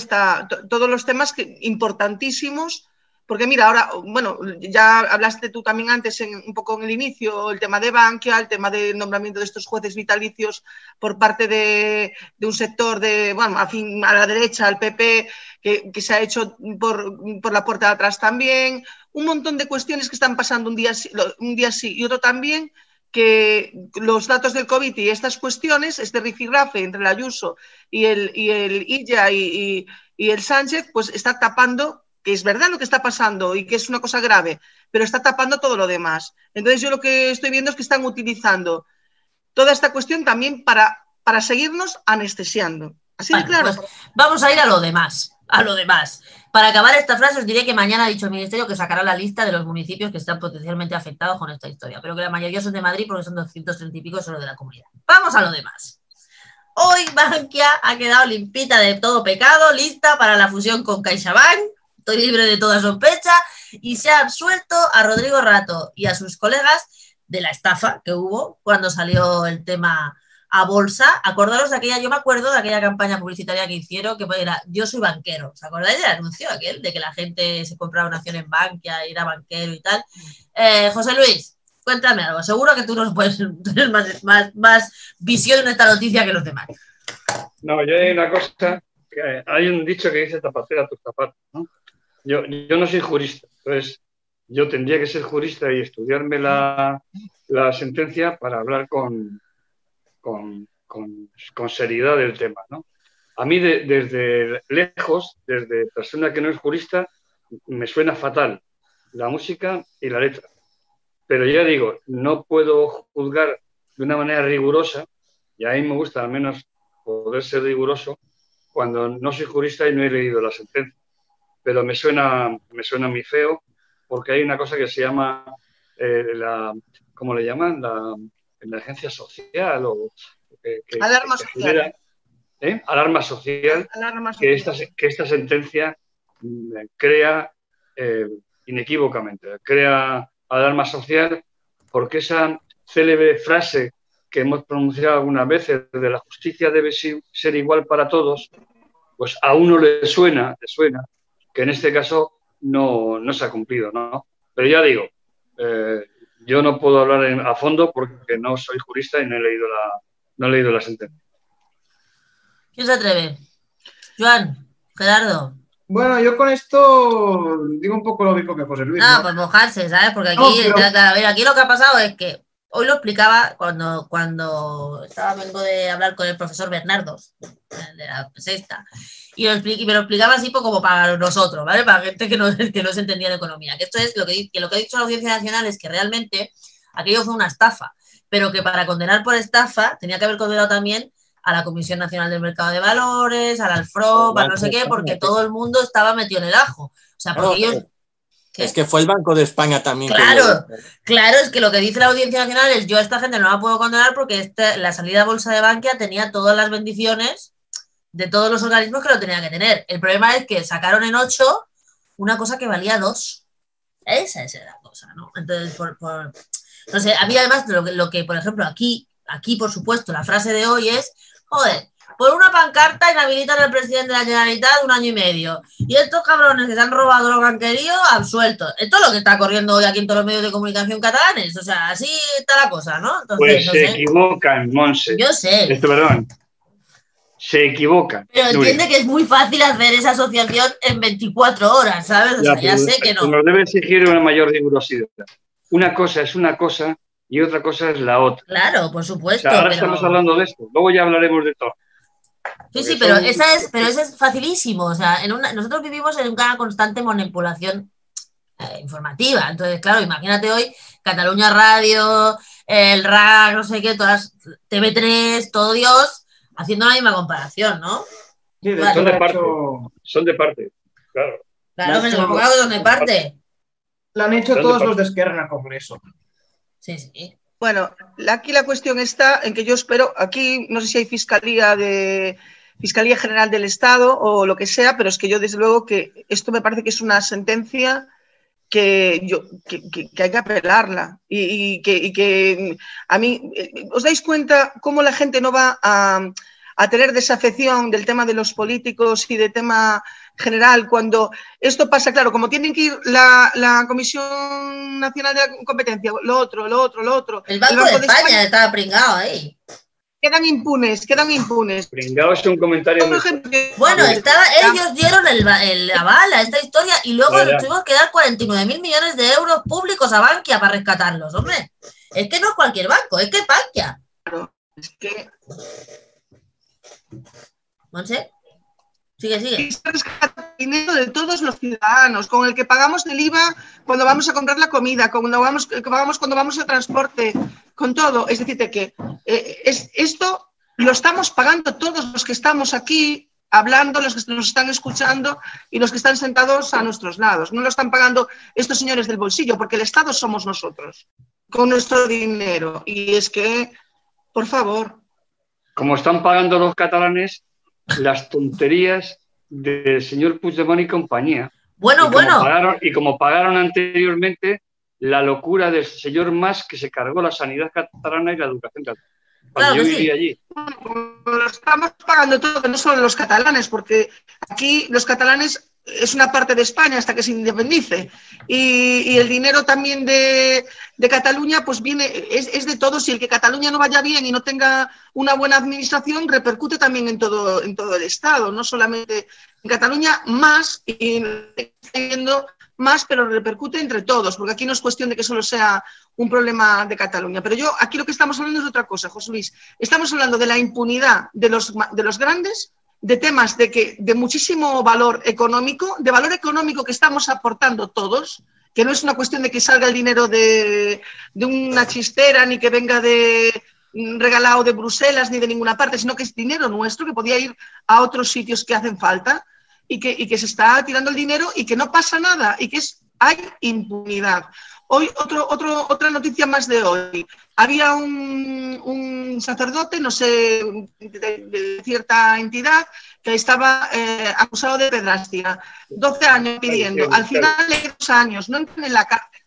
todos los temas que, importantísimos, porque mira, ahora, bueno, ya hablaste tú también antes, en, un poco en el inicio, el tema de Bankia, el tema del nombramiento de estos jueces vitalicios por parte de, de un sector de, bueno, a, la derecha, al PP, que, que se ha hecho por, por la puerta de atrás también, un montón de cuestiones que están pasando un día, un día sí y otro también, que los datos del COVID y estas cuestiones, este rifirrafe entre el Ayuso y el, y el Illa y- y el Sánchez, pues está tapando, que es verdad lo que está pasando y que es una cosa grave, pero está tapando todo lo demás. Entonces yo lo que estoy viendo es que están utilizando toda esta cuestión también para, para seguirnos anestesiando. Así de claro. pues vamos a ir a lo demás, a lo demás. Para acabar esta frase os diré que mañana ha dicho el Ministerio que sacará la lista de los municipios que están potencialmente afectados con esta historia, pero que la mayoría son de Madrid porque son 230 y pico solo de la comunidad. Vamos a lo demás. Hoy Bankia ha quedado limpita de todo pecado, lista para la fusión con CaixaBank, estoy libre de toda sospecha, y se ha absuelto a Rodrigo Rato y a sus colegas de la estafa que hubo cuando salió el tema a bolsa. Acordaros de aquella, yo me acuerdo de aquella campaña publicitaria que hicieron, que era Yo soy banquero. ¿Os acordáis del anuncio aquel? De que la gente se compraba una acción en Bankia, era banquero y tal. Eh, José Luis, cuéntame algo. Seguro que tú nos puedes tener más, más, visión en esta noticia que los demás. No, yo hay una cosa, hay un dicho que dice tapacera tus zapatos, ¿no? Yo, yo no soy jurista, entonces yo tendría que ser jurista y estudiarme la, la sentencia para hablar con, con, con, seriedad del tema, ¿no? A mí de- desde lejos, desde persona que no es jurista, me suena fatal la música y la letra. Pero ya digo, no puedo juzgar de una manera rigurosa, y a mí me gusta al menos poder ser riguroso cuando no soy jurista y no he leído la sentencia. Pero me suena, me suena muy feo porque hay una cosa que se llama, eh, la, ¿cómo le llaman? La emergencia social o que, que- Alarma que social. genera- ¿eh? Alarma social Alarma que social. esta, que esta sentencia mm, crea eh, inequívocamente, crea alarma social porque esa célebre frase que hemos pronunciado algunas veces de la justicia debe ser igual para todos, pues a uno le suena, le suena que en este caso no, no se ha cumplido, ¿no? Pero ya digo, eh, yo no puedo hablar en- a fondo porque no soy jurista y no he leído la, no he leído la sentencia. ¿Quién se atreve? Joan, Gerardo. Bueno, yo con esto digo un poco lo mismo que José Luis. No, ¿no? pues mojarse, ¿sabes? Porque aquí, No, pero- a ver, aquí lo que ha pasado es que hoy lo explicaba cuando, cuando estaba, vengo de hablar con el profesor Bernardos, el de la sexta, y, lo y me lo explicaba así pues, como para nosotros, ¿vale? Para gente que no, que no se entendía de economía. Que esto es lo que, lo que ha dicho la Audiencia Nacional es que realmente aquello fue una estafa, pero que para condenar por estafa tenía que haber condenado también a la Comisión Nacional del Mercado de Valores, al Alfrop, a no sé qué, porque todo el mundo estaba metido en el ajo. O sea, porque Claro, ellos... ¿Qué? Es que fue el Banco de España también. Claro. Claro, es que lo que dice la Audiencia Nacional es yo a esta gente no la puedo condenar porque la salida a bolsa de Bankia tenía todas las bendiciones de todos los organismos que lo tenían que tener. El problema es que sacaron en 8 una cosa que valía 2. Esa es la cosa, ¿no? Entonces, por, por- no sé, a mí además lo que, lo que, por ejemplo, aquí, aquí, por supuesto, la frase de hoy es, joder, por una pancarta inhabilitan al presidente de la Generalitat un año y medio. Y estos cabrones que se han robado lo que han querido, absueltos. Esto es lo que está corriendo hoy aquí en todos los medios de comunicación catalanes. O sea, así está la cosa, ¿no? Entonces, Pues no se sé. equivocan, Monse. Yo sé. Esto, perdón. Se equivocan. Pero Nuria. entiende que es muy fácil hacer esa asociación en 24 horas, ¿sabes? O sea, ya sé que no. Nos debe exigir una mayor rigurosidad. Una cosa es una cosa y otra cosa es la otra. Claro, por O supuesto. sea, ahora pero- estamos hablando de esto. Luego ya hablaremos de todo. Sí, sí, pero son- esa es, pero esa es facilísimo. O sea, en una, nosotros vivimos en una constante manipulación eh, informativa. Entonces, claro, imagínate hoy Cataluña Radio, el RAC, no sé qué, todas TV3, todo Dios, haciendo la misma comparación, ¿no? Sí, de Vale. hecho, Son de parte. hecho- Son de parte. Claro. Claro, me ponga algo de parte. la han hecho todos los de Esquerra en el Congreso. Sí, sí. Bueno, aquí la cuestión está en que yo espero, aquí no sé si hay fiscalía de Fiscalía General del Estado o lo que sea, pero es que yo desde luego que esto me parece que es una sentencia que, yo, que, que- que hay que apelarla y, y que, y que a mí, eh, ¿os dais cuenta cómo la gente no va a, a tener desafección del tema de los políticos y de tema general cuando esto pasa, claro, como tienen que ir la, la Comisión Nacional de la Competencia, lo otro, lo otro, lo otro, El Banco, de España estaba pringado ahí. quedan impunes, quedan impunes. Pringao es un comentario muy Bueno, estaba, ellos dieron el, el aval a esta historia y luego nos tuvimos que dar 49 mil millones de euros públicos a Bankia para rescatarlos, hombre. Es que no es cualquier banco, es que es Bankia. es que Monse, sigue, sigue. dinero de todos los ciudadanos, con el que pagamos el IVA cuando vamos a comprar la comida, cuando vamos, que pagamos cuando vamos al transporte, con todo. Es decir, de que eh, es, esto lo estamos pagando todos los que estamos aquí hablando, los que nos están escuchando y los que están sentados a nuestros lados. No lo están pagando estos señores del bolsillo, porque el Estado somos nosotros, con nuestro dinero. Y es que, por favor, como están pagando los catalanes las tonterías del señor Puigdemont y compañía. Bueno, y, bueno, pagaron, y como pagaron anteriormente la locura del señor Mas que se cargó la sanidad catalana y la educación catalana. Claro yo que sí. allí. lo estamos pagando todo, no solo los catalanes, porque aquí los catalanes es una parte de España hasta que se independice. Y, el dinero también de, Cataluña, pues viene, es, de todos. Y el que Cataluña no vaya bien y no tenga una buena administración, repercute también en todo, en todo el Estado, no solamente en Cataluña, más, y más, pero repercute entre todos, porque aquí no es cuestión de que solo sea un problema de Cataluña. Pero yo, aquí lo que estamos hablando es de otra cosa, José Luis. Estamos hablando de la impunidad de los, de los grandes, de temas de, que, de muchísimo valor económico, de valor económico que estamos aportando todos, que no es una cuestión de que salga el dinero de, de una chistera ni que venga de regalado de Bruselas ni de ninguna parte, sino que es dinero nuestro que podía ir a otros sitios que hacen falta y que, y que se está tirando el dinero y que no pasa nada y que es, hay impunidad. Hoy, otro, otro, otra noticia más de hoy. Había un, un sacerdote, no sé, de, de, cierta entidad, que estaba eh, acusado de pedrastia. 12 años pidiendo. Al final de dos años, no entra en la cárcel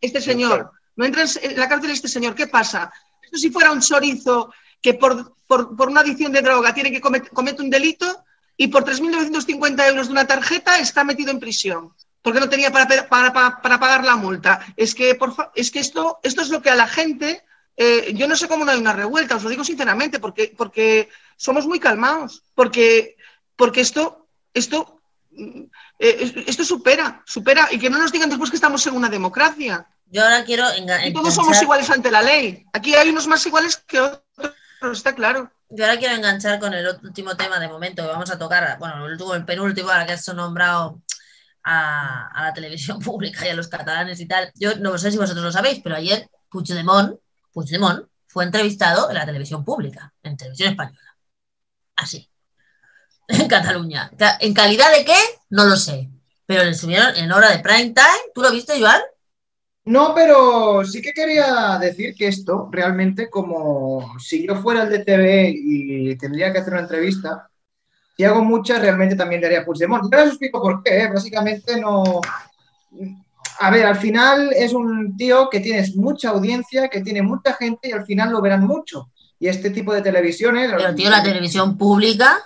este señor. No entra en la cárcel este señor. ¿Qué pasa? Esto si fuera un chorizo que por, por, por una adicción de droga tiene que cometer comete un delito y por 3.950 euros de una tarjeta está metido en prisión porque no tenía para, para, para, para pagar la multa. Es que, por, es que esto, esto es lo que a la gente, eh, yo no sé cómo no hay una revuelta, os lo digo sinceramente, porque, porque somos muy calmados, porque, porque esto, esto, eh, esto supera, supera, y que no nos digan después que estamos en una democracia. Yo ahora quiero enganchar. Y todos somos iguales ante la ley. Aquí hay unos más iguales que otros, está claro. Yo ahora quiero enganchar con el último tema de momento que vamos a tocar, bueno, el último, el penúltimo, ahora que has nombrado a, a, la televisión pública y a los catalanes y tal. Yo no sé si vosotros lo sabéis, pero ayer Puigdemont, Puigdemont fue entrevistado en la televisión pública, en televisión española. Así. En Cataluña. ¿En calidad de qué? No lo sé. Pero le subieron en hora de prime time. ¿Tú lo viste, Joan? No, pero sí que quería decir que esto realmente, como si yo fuera el de TV y tendría que hacer una entrevista, si hago muchas, realmente también le haría Puigdemont. Yo os explico por qué. ¿eh? Básicamente no... A ver, al final es un tío que tienes mucha audiencia, que tiene mucha gente y al final lo verán mucho. y este tipo de televisiones. Pero, tío, la televisión pública.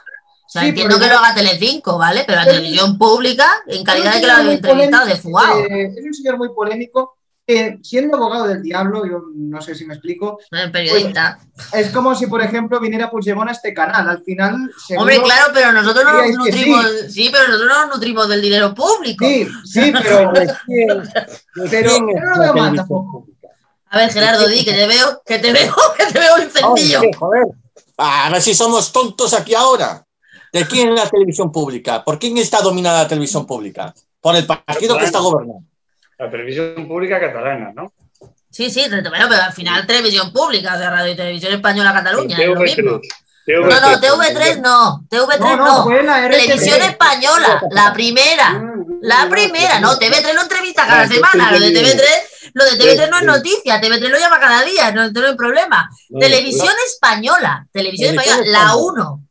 O sea, Sí, entiendo que lo haga Telecinco, ¿vale? Pero la televisión pública, en calidad de que lo muy entrevistado, de fugado. eh, es un señor muy polémico que, siendo abogado del diablo, yo no sé si me explico, periodista. es como si, por ejemplo, viniera Puigdemont a este canal. Al final, Hombre, claro, pero nosotros no nos nutrimos. Sí. pero nosotros no nos nutrimos del dinero público. Sí, sí, pero, ¿De quién- de pero yo no lo veo mal tampoco. A ver, Gerardo, di que te veo, que te veo, que te veo joder. Ah, A ver si somos tontos aquí ahora. ¿De quién es la televisión pública? ¿Por quién está dominada la televisión pública? Por el partido que está gobernando. La televisión pública catalana, ¿no? Sí, sí, bueno, pero al final televisión pública, de Radio y Televisión Española Cataluña, es lo mismo. TV3. No, no, TV3 no, TV3 No. Televisión Española, la primera. La primera, no, TV3 lo entrevista cada semana. Lo de TV3, lo de TV3 no es noticia, TV3 lo llama cada día, no, no hay problema. Televisión Española, Televisión Española, la Española. 1.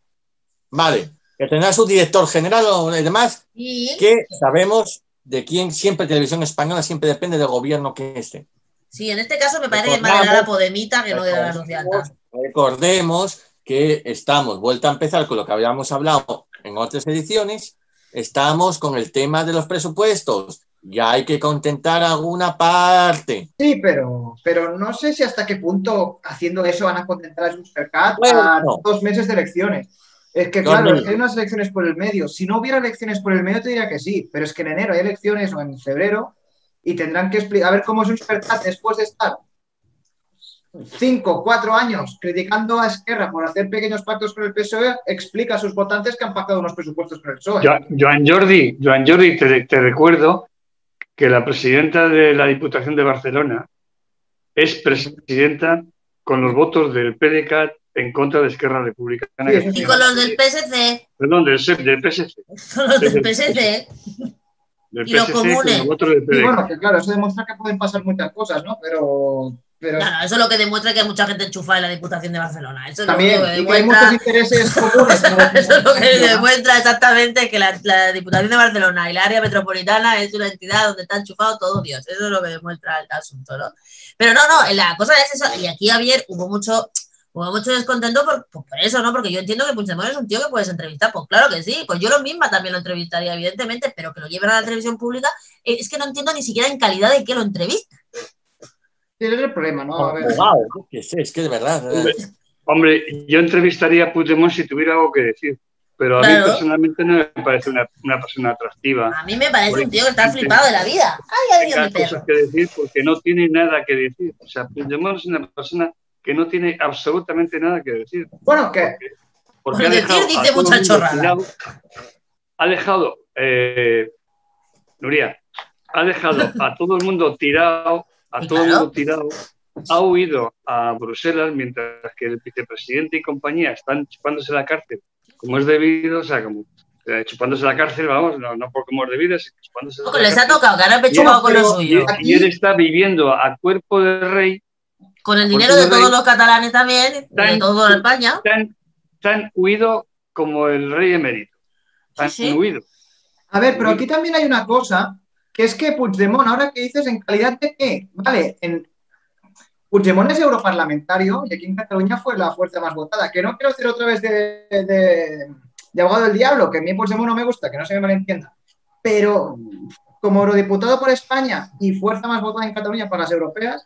Vale, que tendrá su director general o demás, Y que sabemos de quién siempre televisión española siempre depende del gobierno que esté. sí, en este caso me parece que más le da la Podemita que no da la socialta. Recordemos que estamos, vuelta a empezar con lo que habíamos hablado en otras ediciones, estamos con el tema de los presupuestos. Ya hay que contentar alguna parte. Sí, pero, pero no sé si hasta qué punto haciendo eso van a contentar a Supercat Bueno. a dos meses de elecciones. Es que, claro, meses. hay unas elecciones por el medio. Si no hubiera elecciones por el medio, te diría que sí, pero es que en enero hay elecciones o en febrero y tendrán que explicar, a ver cómo es Supercat después de estar cinco, cuatro años criticando a Esquerra por hacer pequeños pactos con el PSOE, explica a sus votantes que han pactado unos presupuestos con el PSOE. Jo- Joan Jordi, Joan Jordi, te, te recuerdo que la presidenta de la Diputación de Barcelona es presidenta con los votos del PDCAT en contra de Esquerra Republicana. Sí. Y con los del PSC, Perdón, del, del PSC. con los del PSC, Del Y los PSC comunes. Y bueno, que claro, eso demuestra que pueden pasar muchas cosas, ¿no? Pero, pero Claro, eso es lo que demuestra que hay mucha gente enchufada en la Diputación de Barcelona. Eso es también, lo que y que hay demuestra. muchos intereses comunes. Eso es lo que demuestra exactamente que la, la Diputación de Barcelona y la área metropolitana es una entidad donde está enchufado todo Dios. Eso es lo que demuestra el asunto, ¿no? Pero no, no, la cosa es eso. Y aquí, Javier, hubo mucho, hubo mucho descontento por, por eso, ¿no? Porque yo entiendo que Puigdemont es un tío que puedes entrevistar. Pues claro que sí. Pues yo lo misma también lo entrevistaría, evidentemente, pero que lo lleven a la televisión pública, eh, es que no entiendo ni siquiera en calidad de qué lo entrevista. Ese es el problema, ¿no? A ver. Es que de verdad. Hombre, Hombre, yo entrevistaría a Puigdemont si tuviera algo que decir, pero a Claro. mí personalmente no me parece una, una persona atractiva. A mí me parece un tío que está flipado de la vida. ¡Ay, ha venido tenga mi perro! cosas que decir porque no tiene nada que decir. O sea, Puigdemont es una persona que no tiene absolutamente nada que decir. Bueno, que Porque Por ha decir, dice mucha chorrada. Ha dejado, eh, Nuria, ha dejado a todo el mundo tirado, a todo el mundo tirado. Ha huido a Bruselas mientras que el vicepresidente y compañía están chupándose la cárcel, como es debido, o sea, como eh, chupándose la cárcel, vamos, no, no por como es debido, sino chupándose la que les ha cárcel. tocado, que ahora han pechugado con lo suyo. y él está viviendo a cuerpo de rey Con el dinero de todos rey. los catalanes también, de Tan- toda España. tan, tan huido como el rey emérito. Tan Sí, sí. huido. A ver, pero aquí también hay una cosa, que es que Puigdemont, ahora que dices, ¿en calidad de qué? Vale, en... Puigdemont es europarlamentario y aquí en Cataluña fue la fuerza más votada. Que no quiero decir otra vez de, de, de abogado del diablo, que a mí Puigdemont no me gusta, que no se me malentienda. Pero como eurodiputado por España y fuerza más votada en Cataluña para las europeas,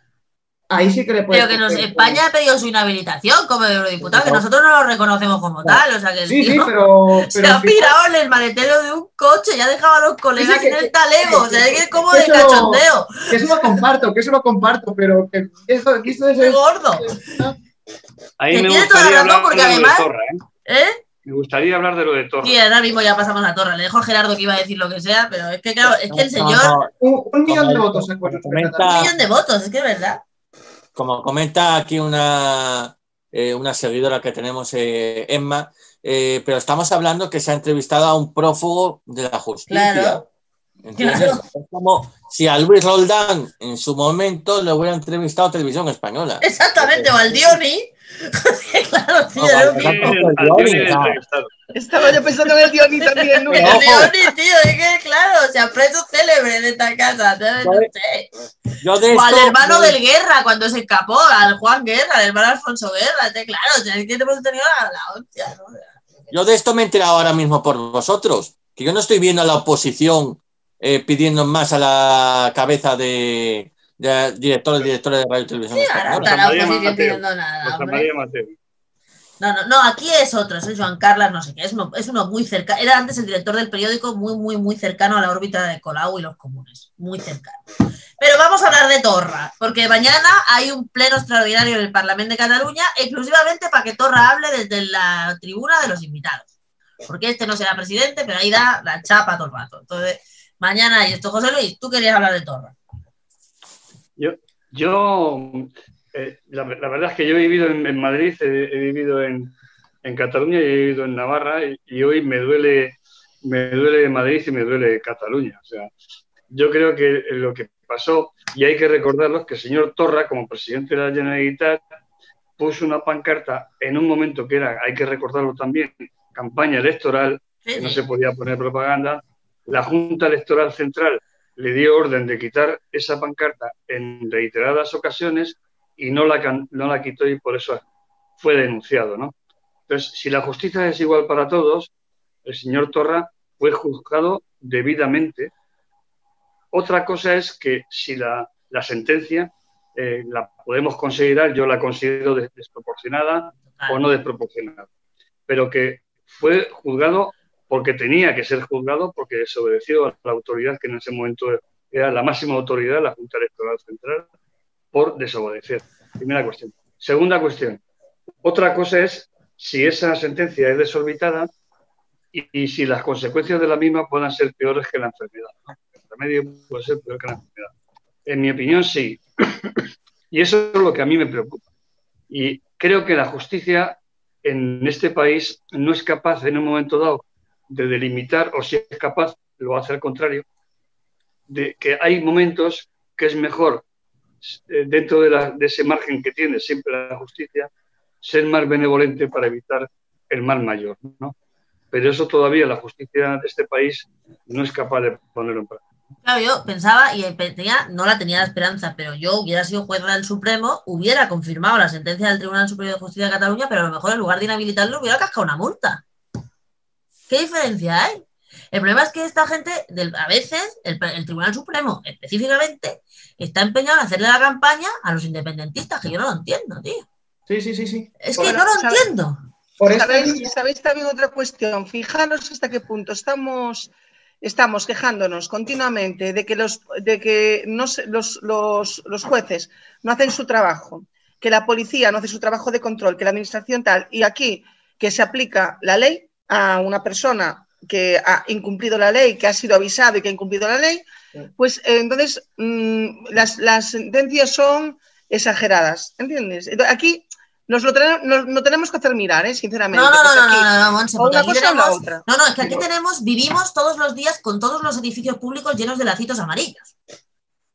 ahí sí que le puede... Pero que nos, España ha pedido su inhabilitación como eurodiputado, que nosotros no lo reconocemos como tal. O sea que el Sí, sí, tío pero... se pero ha pirado en el maletero de un coche y ha dejado a los colegas Sí, sí, que- en el talego. O sea, es que es como de eso- cachondeo. Que eso lo comparto, que eso lo comparto, pero que eso, que esto es... Qué gordo. Ahí Que me tiene toda gustaría la razón, hablar porque de lo de además- Torra, ¿eh? ¿Eh? Me gustaría hablar de lo de Torra. Sí, ahora mismo ya pasamos a Torre. Le dejo a Gerardo que iba a decir lo que sea, pero es que, claro, es que el No, señor. no, Un, un millón de votos Un millón de votos, es que es verdad. Como comenta aquí una, eh, una seguidora que tenemos, eh, Emma, eh, pero estamos hablando que se ha entrevistado a un prófugo de la justicia. Claro. Claro. Es como si a Luis Roldán en su momento le hubiera entrevistado a Televisión Española. Exactamente, o al Dioni. claro, tío, No, vale, entrevistaron. Estaba yo pensando en el Dioni también. El Ojo. Dioni, tío, es que claro, se ha preso célebre de esta casa. No sé. Yo de O al esto- hermano del Guerra cuando se escapó, al Juan Guerra, al hermano Alfonso Guerra. este, Claro, o sea, es que hemos tenido la, la hostia, ¿no? Yo de esto me he enterado ahora mismo por vosotros, que yo no estoy viendo a la oposición eh, pidiendo más a la cabeza de, de directores directores de Radio y Televisión Sí, ahora está la oposición pidiendo nada. No, no, no, aquí es otro, es el Joan Carlas, no sé qué, es uno, es uno muy cercano. Era antes el director del periódico, muy, muy, muy cercano a la órbita de Colau y los comunes. Muy cercano. Pero vamos a hablar de Torra, porque mañana hay un pleno extraordinario en el Parlamento de Cataluña, exclusivamente para que Torra hable desde la tribuna de los invitados. Porque este no será presidente, pero ahí da la chapa todo el rato. Entonces, mañana hay esto. José Luis, tú querías hablar de Torra. Yo, eh, la, la verdad es que yo he vivido en, en Madrid, he, he vivido en, en Cataluña y he vivido en Navarra y, y hoy me duele, me duele Madrid y me duele Cataluña. O sea, yo creo que lo que pasó, y hay que recordarlo, que el señor Torra, como presidente de la Generalitat, puso una pancarta en un momento que era, hay que recordarlo también, campaña electoral, que no se podía poner propaganda. La Junta Electoral Central le dio orden de quitar esa pancarta en reiteradas ocasiones y no la, no la quitó y por eso fue denunciado, ¿no? Entonces, si la justicia es igual para todos, el señor Torra fue juzgado debidamente. Otra cosa es que si la, la sentencia eh, la podemos considerar, yo la considero des- desproporcionada o no desproporcionada, pero que fue juzgado porque tenía que ser juzgado porque desobedeció a la autoridad que en ese momento era la máxima autoridad, la Junta Electoral Central, por desobedecer. Primera cuestión. Segunda cuestión. Otra cosa es si esa sentencia es desorbitada y, y si las consecuencias de la misma puedan ser peores que la enfermedad. El remedio puede ser peor que la enfermedad. En mi opinión, sí. y eso es lo que a mí me preocupa. Y creo que la justicia en este país no es capaz en un momento dado de delimitar, o si es capaz, lo hace al contrario, de que hay momentos que es mejor, eh, dentro de, la- de ese margen que tiene siempre la justicia, ser más benevolente para evitar el mal mayor. ¿no? Pero eso todavía la justicia de este país no es capaz de ponerlo en práctica. Claro, yo pensaba y tenía, no la tenía la esperanza, pero yo hubiera sido juez del Supremo, hubiera confirmado la sentencia del Tribunal Superior de Justicia de Cataluña, pero a lo mejor en lugar de inhabilitarlo hubiera cascado una multa. ¿Qué diferencia hay? El problema es que esta gente, del- a veces, el, el Tribunal Supremo específicamente, está empeñado en hacerle la campaña a los independentistas, que yo no lo entiendo, tío. Sí, sí, sí, sí. Es que no lo entiendo. Por ¿Sabéis, línea- sabéis también otra cuestión? Fijaros hasta qué punto estamos, estamos quejándonos continuamente de que los, de que no los, los- los jueces no hacen su trabajo, que la policía no hace su trabajo de control, que la administración tal, y aquí que se aplica la ley a una persona que ha incumplido la ley, que ha sido avisado y que ha incumplido la ley, pues eh, entonces mm, las, las sentencias son exageradas, ¿entiendes? Entonces, aquí nos lo tenemos, nos, lo tenemos que hacer mirar, ¿eh? sinceramente. No, no, no, no, no, no, porque aquí tenemos- otra. No, no, es que aquí tenemos, vivimos todos los días con todos los edificios públicos llenos de lacitos amarillos.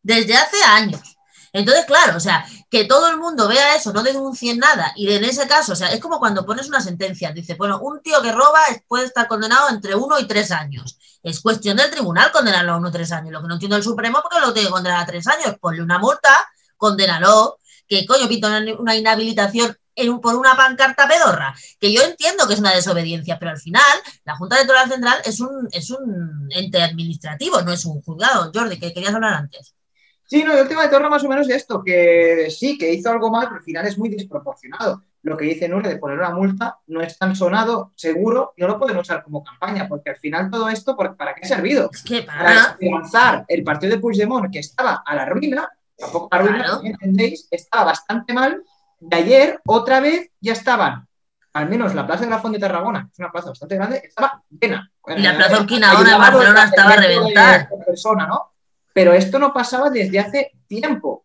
Desde hace años. Entonces, claro, o sea, que todo el mundo vea eso, no denuncien nada, y en ese caso, o sea, es como cuando pones una sentencia, dice, bueno, un tío que roba puede estar condenado entre uno y tres años. Es cuestión del tribunal condenarlo a uno o tres años. Lo que no entiendo el Supremo, porque lo tiene que condenar a tres años, ponle una multa, condenalo, que coño, pinta una, inhabilitación por una pancarta pedorra que yo entiendo que es una desobediencia, pero al final la Junta Electoral Central es un, es un ente administrativo, no es un juzgado. Jordi, que querías hablar antes. Sí, no, el tema de Torra más o menos es esto, que sí, que hizo algo mal, pero al final es muy desproporcionado. Lo que dice Nuria de poner una multa no es tan sonado, seguro, y no lo pueden usar como campaña, porque al final todo esto, ¿por- ¿para qué ha servido? Es que para Para el partido de Puigdemont, que estaba a la ruina, tampoco a la ruina, Claro. entendéis, estaba bastante mal, y ayer, otra vez, ya estaban, al menos la Plaza de la de Tarragona, es una plaza bastante grande, estaba llena. Y la Plaza Urquinaona Ayudaba Barcelona el estaba a de- reventar. de persona, ¿no? Pero esto no pasaba desde hace tiempo.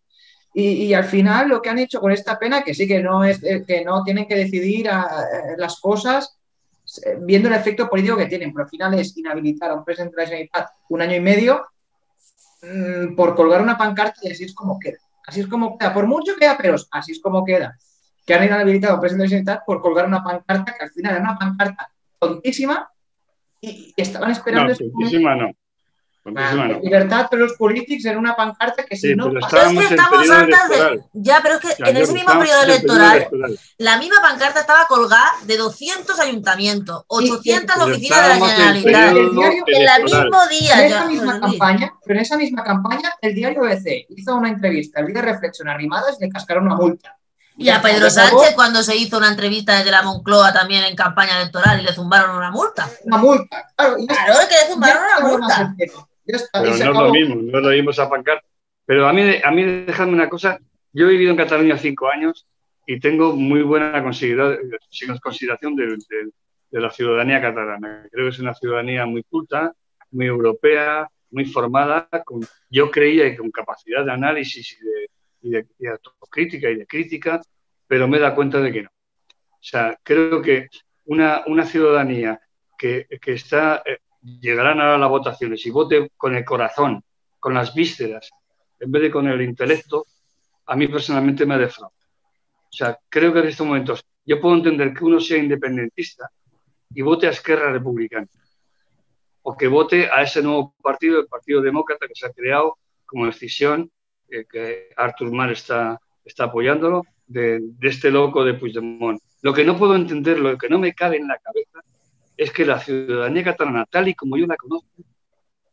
Y, y al final lo que han hecho con esta pena, que sí que no es eh, que no tienen que decidir a- eh, las cosas eh, viendo el efecto político que tienen, pero al final es inhabilitar a un presidente de la Generalitat un año y medio mm, por colgar una pancarta y así es como queda. Así es como queda. Por mucho que haya peros, así es como queda. Que han inhabilitado al presidente de la por colgar una pancarta que al final era una pancarta tontísima y, y estaban esperando. No, tontísima no. No. Libertad para los políticos en una pancarta que si Sí, no pero pasa- Pero es que estamos hartas de. Ya, pero es que Ya, en ese mismo periodo electoral, electoral. la misma pancarta estaba colgada de 200 ayuntamientos, 800 Pero oficinas de la Generalitat. En el mismo día. En ya, esa misma campaña, pero en esa misma campaña, el diario BC hizo una entrevista al líder Reflexión Arrimadas y le cascaron una multa. Y a Pedro Sánchez cuando se hizo una entrevista desde la Moncloa también en campaña electoral y le zumbaron una multa. Una multa. Claro, y Claro, es que le zumbaron una multa. Ya está, Pero no es lo mismo, no es lo mismo esa pancarta. Pero a mí, a mí dejadme una cosa, yo he vivido en Cataluña cinco años y tengo muy buena considera- consideración de, de- de la ciudadanía catalana. Creo que es una ciudadanía muy culta, muy europea, muy formada, con, yo creía que con capacidad de análisis y de, y de- y de autocrítica y de crítica, pero me da cuenta de que no. O sea, creo que una, una ciudadanía que, que está, eh, llegarán a las votaciones y vote con el corazón, con las vísceras, en vez de con el intelecto, a mí personalmente me defrauda. O sea, creo que en estos momentos yo puedo entender que uno sea independentista y vote a Esquerra Republicana o que vote a ese nuevo partido, el Partido Demócrata, que se ha creado como decisión, eh, que Artur Mar está, está apoyándolo, de, de este loco de Puigdemont. Lo que no puedo entender, lo que no me cabe en la cabeza, es que la ciudadanía catalana, tal y como yo la conozco,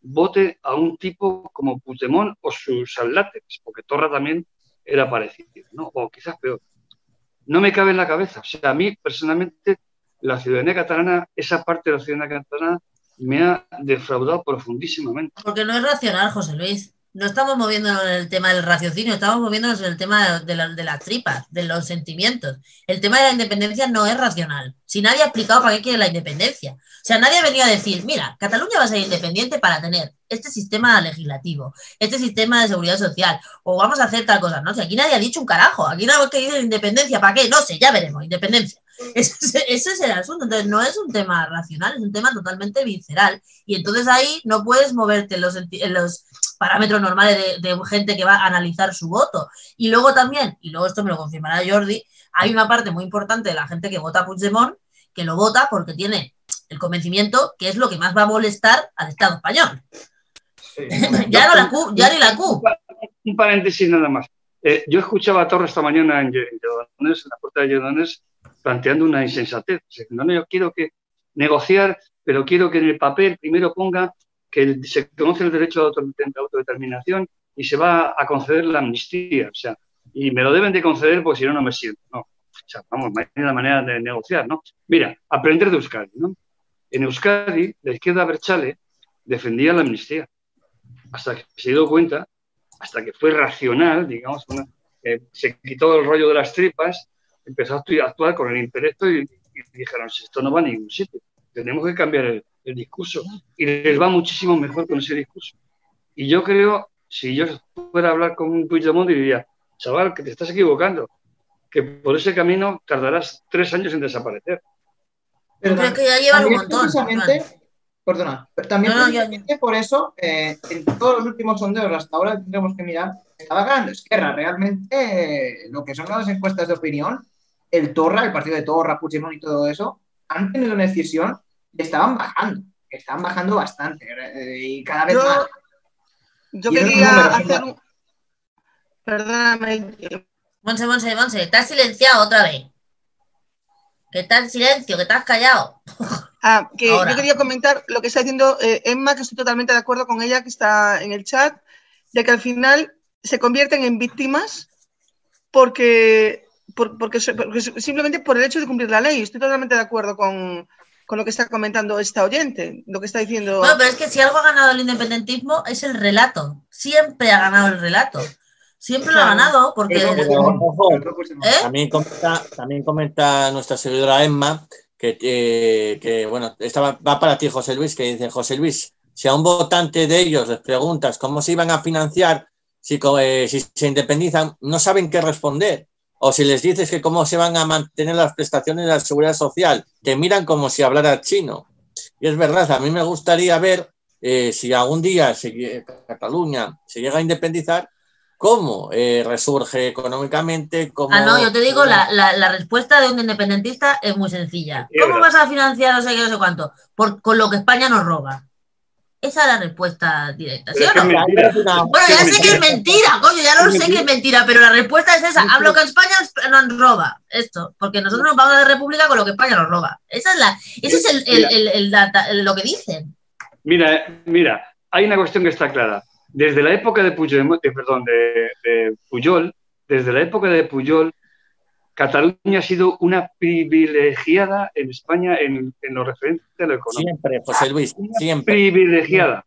vote a un tipo como Puigdemont o sus atláteres, porque Torra también era parecido, ¿no? o quizás peor. No me cabe en la cabeza. O sea, a mí personalmente la ciudadanía catalana, esa parte de la ciudadanía catalana, me ha defraudado profundísimamente. Porque no es racional, José Luis. No estamos moviéndonos en el tema del raciocinio, estamos moviéndonos en el tema de, la- las tripas, de los sentimientos. El tema de la independencia no es racional. Si nadie ha explicado para qué quiere la independencia. O sea, nadie ha venido a decir, mira, Cataluña va a ser independiente para tener este sistema legislativo, este sistema de seguridad social, o vamos a hacer tal cosa. No sé, aquí nadie ha dicho un carajo. Aquí nada más que independencia, ¿para qué? No sé, ya veremos, independencia. Ese, es- el asunto. Entonces, no es un tema racional, es un tema totalmente visceral. Y entonces ahí no puedes moverte en los, en los parámetros normales de, de gente que va a analizar su voto. Y luego también, y luego esto me lo confirmará Jordi, hay una parte muy importante de la gente que vota a Puigdemont que lo vota porque tiene el convencimiento que es lo que más va a molestar al Estado español. ya no la Q, ya ni la Q. Un paréntesis nada más. Eh, yo escuchaba a Torre esta mañana en Lledones, en la puerta de Lledones, planteando una insensatez. No, no, yo quiero que negociar, pero quiero que en el papel primero ponga que el- se conoce el derecho de auto- de autodeterminación y se va a conceder la amnistía. O sea, y me lo deben de conceder porque si no, no me siento. No. O sea, vamos, hay una manera de negociar, ¿no? Mira, aprender de Euskadi, ¿no? En Euskadi, la izquierda Berchale defendía la amnistía hasta que se dio cuenta, hasta que fue racional, digamos, una- eh, se quitó el rollo de las tripas, empezó a actuar con el intelecto y, y dijeron, esto no va a ningún sitio, tenemos que cambiar el, el discurso. Y les va muchísimo mejor con ese discurso. Y yo creo, si yo fuera a hablar con un Puigdemont, diría, chaval, que te estás equivocando, que por ese camino tardarás tres años en desaparecer. Pero es que ya llevan un también montón. precisamente, perdona, pero también No, no, precisamente por eso, eh, en todos los últimos sondeos hasta ahora tendremos que mirar, estaba ganando Esquerra. Realmente, eh, lo que son las encuestas de opinión, el Torra, el partido de Torra, Puigdemont y todo eso, han tenido una decisión estaban bajando, estaban bajando bastante eh, y cada vez Yo- más. Yo Y quería hacer un... Perdóname, Monse, Monse, Monse, estás silenciado otra vez. Que estás en silencio, que estás callado. Ah, que Ahora. yo quería comentar lo que está diciendo eh, Emma, que estoy totalmente de acuerdo con ella, que está en el chat, de que al final se convierten en víctimas porque, por- porque, porque simplemente por el hecho de cumplir la ley. Estoy totalmente de acuerdo con, con lo que está comentando esta oyente, lo que está diciendo. Bueno, pero es que si algo ha ganado el independentismo es el relato. Siempre ha ganado el relato. Siempre lo ha ganado porque... Pero, Pero, ojo, Pero Puigdemont. ¿Eh? También comenta, también comenta nuestra seguidora Emma que, eh, que, bueno, esta va, va para ti, José Luis, que dice, José Luis, si a un votante de ellos les preguntas cómo se iban a financiar si, eh, si se independizan, no saben qué responder. O si les dices que cómo se van a mantener las prestaciones de la seguridad social, te miran como si hablara chino. Y es verdad, a mí me gustaría ver eh, si algún día se- Cataluña se llega a independizar, ¿cómo eh, resurge económicamente? ¿Cómo- Ah, no, yo te digo, la, la- la respuesta de un independentista es muy sencilla. ¿Cómo vas a financiar no sé qué, no sé cuánto? Por, con lo que España nos roba. Esa es la respuesta directa, ¿sí o no? Bueno, ya sé que es mentira, coño, ya lo sé que es mentira, pero la respuesta es esa. Hablo que España nos roba esto, porque nosotros nos vamos la república con lo que España nos roba. Esa es la, ese es el, el- el- el data- lo que dicen. Mira, mira, hay una cuestión que está clara. Desde la época de Puyol, de- perdón, de, de Puyol, desde la época de Puyol, Cataluña ha sido una privilegiada en España en, en lo referente a lo económico. Siempre, José Luis, siempre. Privilegiada.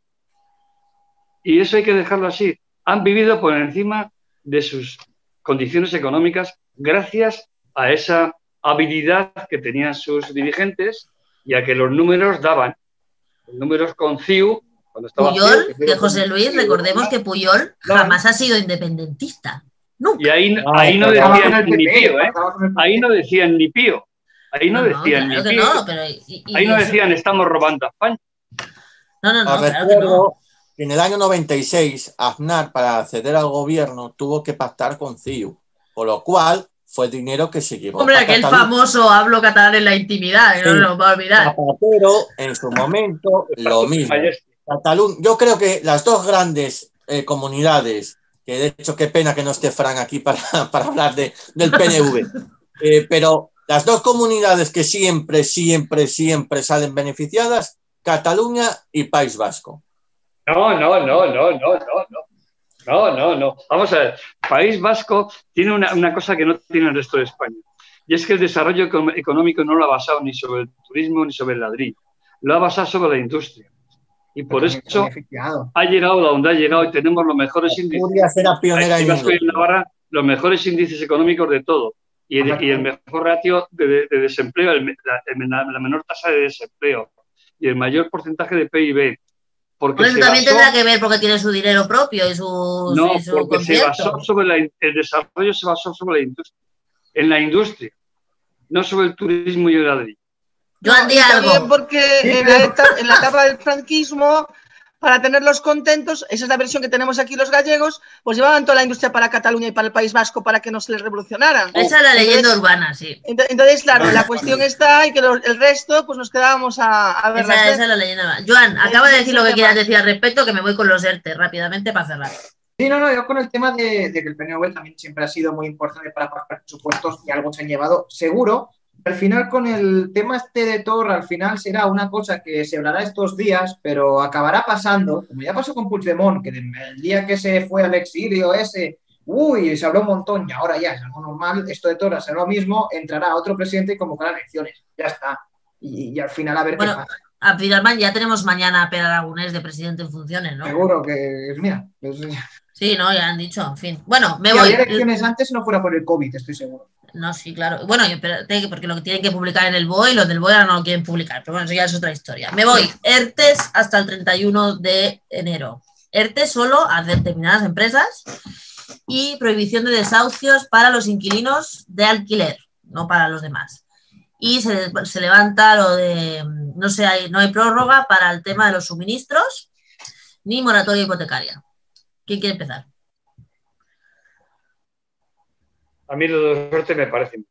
Y eso hay que dejarlo así. Han vivido por encima de sus condiciones económicas gracias a esa habilidad que tenían sus dirigentes y a que los números daban. Los números con CIU, cuando estaba Puyol, CIU, que José Luis, recordemos que Puyol jamás ha sido independentista. Nunca. Y ahí, Ah, ahí no decían ni pío, ¿eh? Ahí no decían ni pío. Ahí no, decían claro ni pío. no, pero. y- y Ahí no eso- decían estamos robando a España. No, no, no, Os claro que no. recuerdo que en el año 96, Aznar, para acceder al gobierno, tuvo que pactar con CIU, con lo cual fue dinero que se llevó. Hombre, aquel Cataluña. famoso hablo catalán en la intimidad, que no lo va a olvidar. Zapatero, en su momento, lo mismo. Cataluña, yo creo que las dos grandes eh, comunidades, que de hecho qué pena que no esté Fran aquí para, para hablar de, del PNV, eh, pero las dos comunidades que siempre, siempre, siempre salen beneficiadas, Cataluña y País Vasco. No, no, no, no, no, no, no. No, no, no. Vamos a ver. País Vasco tiene una, una cosa que no tiene el resto de España. Y es que el desarrollo eco- económico no lo ha basado ni sobre el turismo ni sobre el ladrillo. Lo ha basado sobre la industria. Y por Pero eso ha llegado a donde ha llegado y tenemos los mejores índices. Asturias era pionera País en Vasco y industria. Navarra, los mejores índices económicos de todo. Y el, y el mejor ratio de, de- de desempleo, el la, el- la- la menor tasa de desempleo y el mayor porcentaje de PIB. Porque Bueno, también basó- tendrá que ver porque tiene su dinero propio y su, no, y su porque se basó sobre la, el desarrollo se basó sobre la industria, en la industria, no sobre el turismo y el ladrillo. Joan, di y también algo. porque en la, eta- en la etapa del franquismo, para tenerlos contentos, esa es la versión que tenemos aquí los gallegos, pues llevaban toda la industria para Cataluña y para el País Vasco para que no se les revolucionara. Esa es la leyenda Entonces- urbana, sí. ento- Entonces, claro, la cuestión está y que lo- el resto, pues nos quedábamos a, a ver Esa, esa es la leyenda urbana. Joan, acaba de decir lo que quieras decir al respecto, que me voy con los ERTE rápidamente para cerrar. Sí, no, no, yo con el tema de, de que el PNV también siempre ha sido muy importante para pagar presupuestos y algo se han llevado seguro. Al final, con el tema este de Torra, al final será una cosa que se hablará estos días, pero acabará pasando, como ya pasó con Puigdemont, que el día que se fue al exilio ese, uy, se habló un montón y ahora ya es algo normal, esto de Torra será lo mismo, entrará otro presidente y convocará elecciones, ya está. Y, y al final a ver Bueno, qué pasa. A Fidelman ya tenemos mañana a Per Aragonés de presidente en funciones, ¿no? Seguro que, mira, pues, Sí, no, ya han dicho, en fin. Bueno, me si voy. había elecciones antes no fuera por el COVID, estoy seguro. No, sí, claro. Bueno, porque lo que tienen que publicar en el BOE, los del BOE ahora no lo quieren publicar, pero bueno, eso ya es otra historia. Me voy. ERTES hasta el 31 de enero. ERTE solo a determinadas empresas y prohibición de desahucios para los inquilinos de alquiler, no para los demás. Y se, se levanta lo de, no sé, hay, no hay prórroga para el tema de los suministros ni moratoria hipotecaria. ¿Quién quiere empezar? A mí los de suerte me parecen.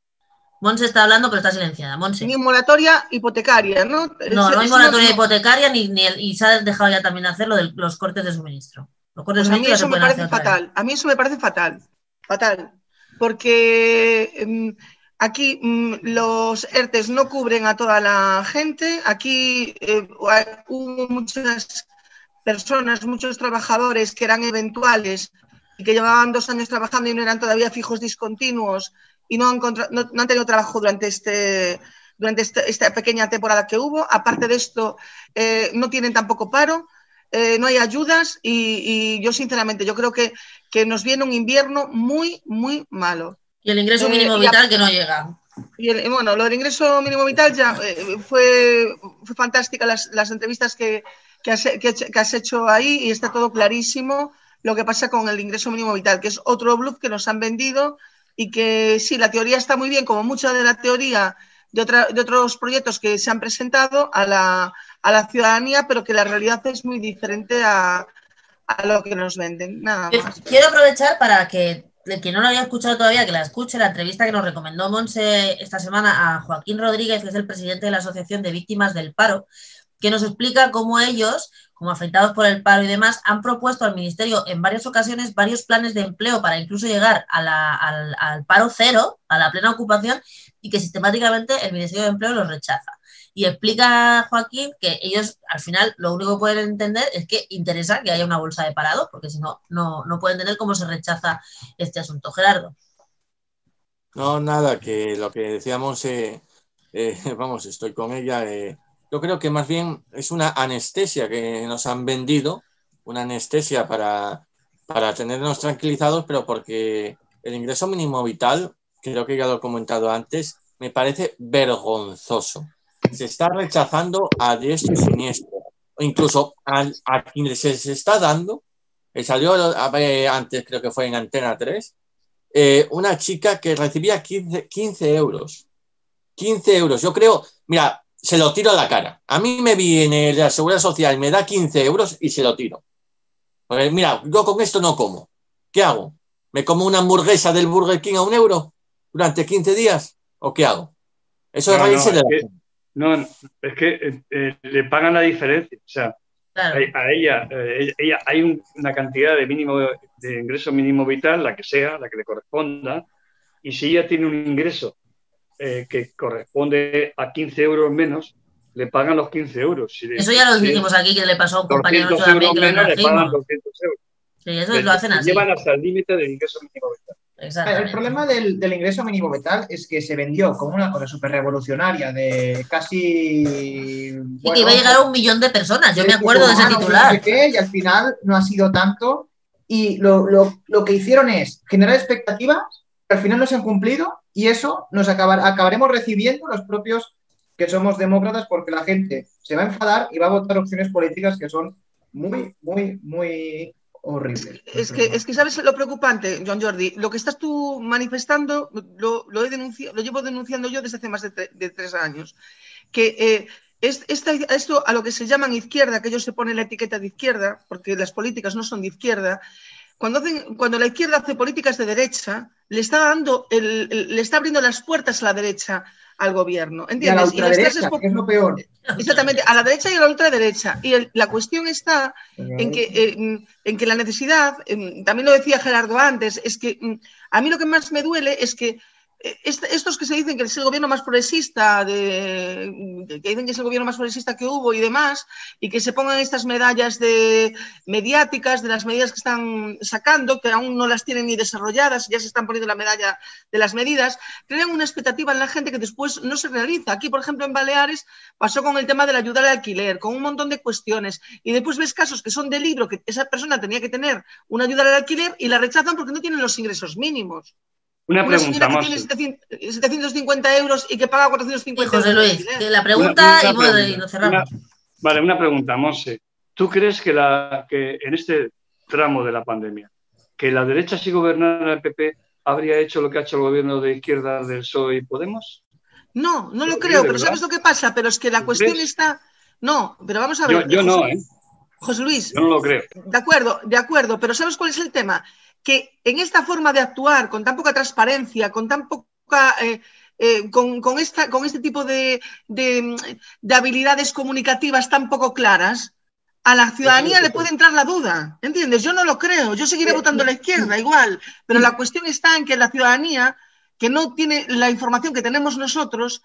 Monse está hablando, pero está silenciada. Monse. Ni moratoria hipotecaria, ¿no? No, no hay moratoria no- hipotecaria ni, ni el- y se ha dejado ya también hacer lo de los cortes de suministro. Los cortes Pues de a mí eso me parece fatal. A mí eso me parece fatal. Fatal. Porque em, aquí mm, los ERTES no cubren a toda la gente. Aquí eh, hay- hubo muchas personas, muchos trabajadores que eran eventuales y que llevaban dos años trabajando y no eran todavía fijos discontinuos y no han, no- no han tenido trabajo durante este durante este- esta pequeña temporada que hubo. Aparte de esto, eh, no tienen tampoco paro. eh, no hay ayudas y, y yo sinceramente yo creo que, que nos viene un invierno muy, muy malo. Y el ingreso Eh, mínimo vital que no llega. Y el- bueno, lo del ingreso mínimo vital ya fue, fue fantástica las, las entrevistas que, que, has, que, que has hecho ahí y está todo clarísimo lo que pasa con el ingreso mínimo vital, que es otro bluff que nos han vendido y que sí, la teoría está muy bien, como mucha de la teoría de, otra- de otros proyectos que se han presentado, a la, a la ciudadanía, pero que la realidad es muy diferente a, a lo que nos venden. Nada más. Quiero aprovechar para que el que no lo había escuchado todavía, que la escuche, la entrevista que nos recomendó Monse esta semana a Joaquín Rodríguez, que es el presidente de la Asociación de Víctimas del Paro, que nos explica cómo ellos, como afectados por el paro y demás, han propuesto al Ministerio en varias ocasiones varios planes de empleo para incluso llegar al paro cero, a la plena ocupación, y que sistemáticamente el Ministerio de Empleo los rechaza. Y explica Joaquín que ellos al final lo único que pueden entender es que interesa que haya una bolsa de parados, porque si no, no, no pueden entender cómo se rechaza este asunto. Gerardo. No, nada, que lo que decíamos, eh, eh, vamos, estoy con ella. eh, yo creo que más bien es una anestesia que nos han vendido, una anestesia para, para tenernos tranquilizados, pero porque el ingreso mínimo vital, creo que ya lo he comentado antes, me parece vergonzoso. Se está rechazando a diestro y siniestro, incluso a, a quienes se está dando. salió antes, creo que fue en Antena 3, eh, una chica que recibía 15, 15 euros. 15 euros. Yo creo, mira, se lo tiro a la cara. A mí me viene la Seguridad Social, me da 15 euros y se lo tiro. Porque, mira, yo con esto no como. ¿Qué hago? ¿Me como una hamburguesa del Burger King a un euro durante 15 días? ¿O qué hago? Eso es No, no, de es la que- gente. No, es que eh, eh, le pagan la diferencia. O sea, Claro. a, a ella, eh, ella, ella- hay un- una cantidad de mínimo de ingreso mínimo vital, la que sea, la que le corresponda, y si ella tiene un ingreso eh, que corresponde a 15 euros menos, le pagan los 15 euros. Si le- Eso ya lo si dijimos aquí, que le pasó a un compañero 200 nuestro también, euros que menos, le pagan trajimos. 200 euros. Sí, eso lo hacen así. Llevan hasta el límite del ingreso mínimo vital. El problema del, del ingreso mínimo vital es que se vendió como una cosa súper revolucionaria de casi. Y que iba a llegar a un millón de personas, yo me acuerdo de ese titular. y al final no ha sido tanto. Y lo, lo- lo que hicieron es generar expectativas que al final no se han cumplido y eso nos acabar- acabaremos recibiendo los propios que somos demócratas porque la gente se va a enfadar y va a votar opciones políticas que son muy, muy, muy horribles. Es que, es que, ¿sabes lo preocupante, John Jordi? Lo que estás tú manifestando lo, he denunciado, lo llevo denunciando yo desde hace más de, tre- de tres años. Que eh, esto a lo que se llaman izquierda, que ellos se ponen la etiqueta de izquierda, porque las políticas no son de izquierda, cuando, hacen, cuando la izquierda hace políticas de derecha, le está dando el- el- le está abriendo las puertas a la derecha al gobierno. Y a la ¿Entiendes? Y las clases es lo peor. Exactamente, a la derecha y a la ultraderecha. Y el- la cuestión está en que, eh, en que la necesidad, eh, también lo decía Gerardo antes, es que mm, a mí lo que más me duele es que estos que se dicen que es el gobierno más progresista, que dicen que es el gobierno más progresista que hubo y demás, y que se pongan estas medallas de mediáticas de las medidas que están sacando, que aún no las tienen ni desarrolladas, ya se están poniendo la medalla de las medidas, crean una expectativa en la gente que después no se realiza. Aquí, por ejemplo, en Baleares pasó con el tema de la ayuda al alquiler, con un montón de cuestiones, y después ves casos que son de libro, que esa persona tenía que tener una ayuda al alquiler y la rechazan porque no tienen los ingresos mínimos. Una Una pregunta señora que más. tiene 700 750 euros y que paga 450 Y José euros de Luis, que la pregunta Una- una y, lo cerramos. Vale, una pregunta, Monse. ¿Tú crees que, la, que en este tramo de la pandemia, que la derecha si gobernara el PP habría hecho lo que ha hecho el gobierno de izquierda del PSOE y Podemos? No, no lo ¿Lo creo, pero? ¿sabes lo que pasa? Pero es que la ¿Tú cuestión crees? está... No, pero vamos a ver. yo no, José- ¿eh? José Luis, Yo no lo creo. De acuerdo, de acuerdo, pero ¿sabes cuál es el tema? Que en esta forma de actuar, con tan poca transparencia, con tan poca. eh, eh, con, con esta, con este tipo de, de, de habilidades comunicativas tan poco claras, a la ciudadanía le puede entrar la duda. ¿Entiendes? Yo no lo creo. Yo seguiré votando a la izquierda igual. Pero la cuestión está en que la ciudadanía, que no tiene la información que tenemos nosotros,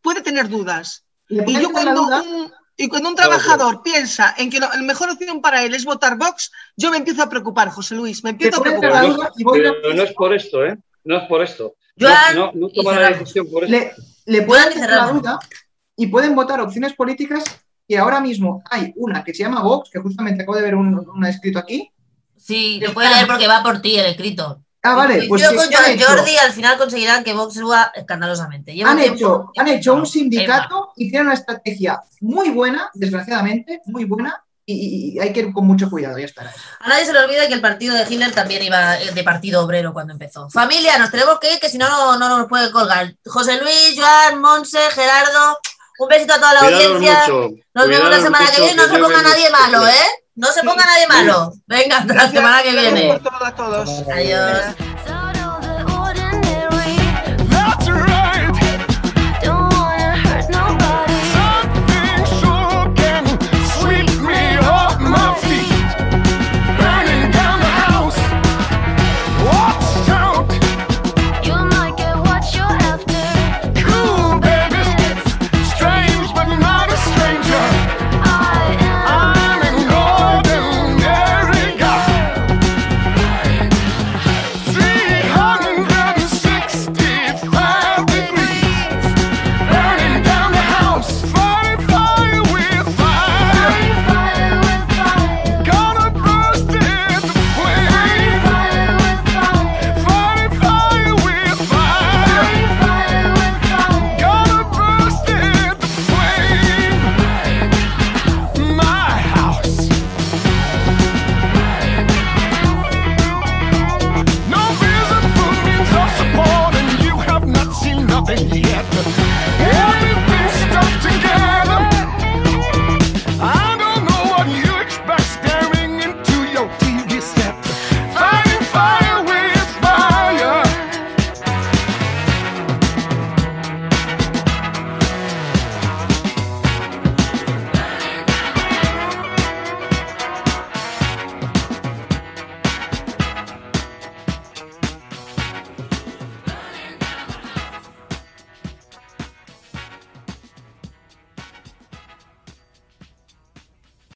puede tener dudas. Y yo cuando un, y cuando un trabajador piensa en que la mejor opción para él es votar Vox, yo me empiezo a preocupar, José Luis, me empiezo a preocupar. duda y voy a- Pero no es por esto, ¿eh? No es por esto. Joan, no, no, no y toma la decisión por esto. le, le Pueden entrar la duda y pueden votar opciones políticas que ahora mismo hay una que se llama Vox, que justamente acabo de ver un, un escrito aquí. Sí, lo puede leer porque va por ti el escrito. Ah, vale, pues yo con hecho- Jordi al final conseguirán que Vox suba escandalosamente. Llevo han tiempo- hecho, han hecho un sindicato y tienen una estrategia muy buena, desgraciadamente, muy buena, y, hay que ir con mucho cuidado, ya estará. A nadie se le olvida que el partido de Hitler también iba eh, de partido obrero cuando empezó. Familia, nos tenemos que ir, que si no, no, no nos puede colgar. José Luis, Joan, Monse, Gerardo, Un besito a toda la Cuidados audiencia. mucho. Nos vemos la semana que viene. No se ponga nadie malo, ¿eh? No se ponga nadie malo. Venga, hasta la semana que viene. por todo a todos. Adiós.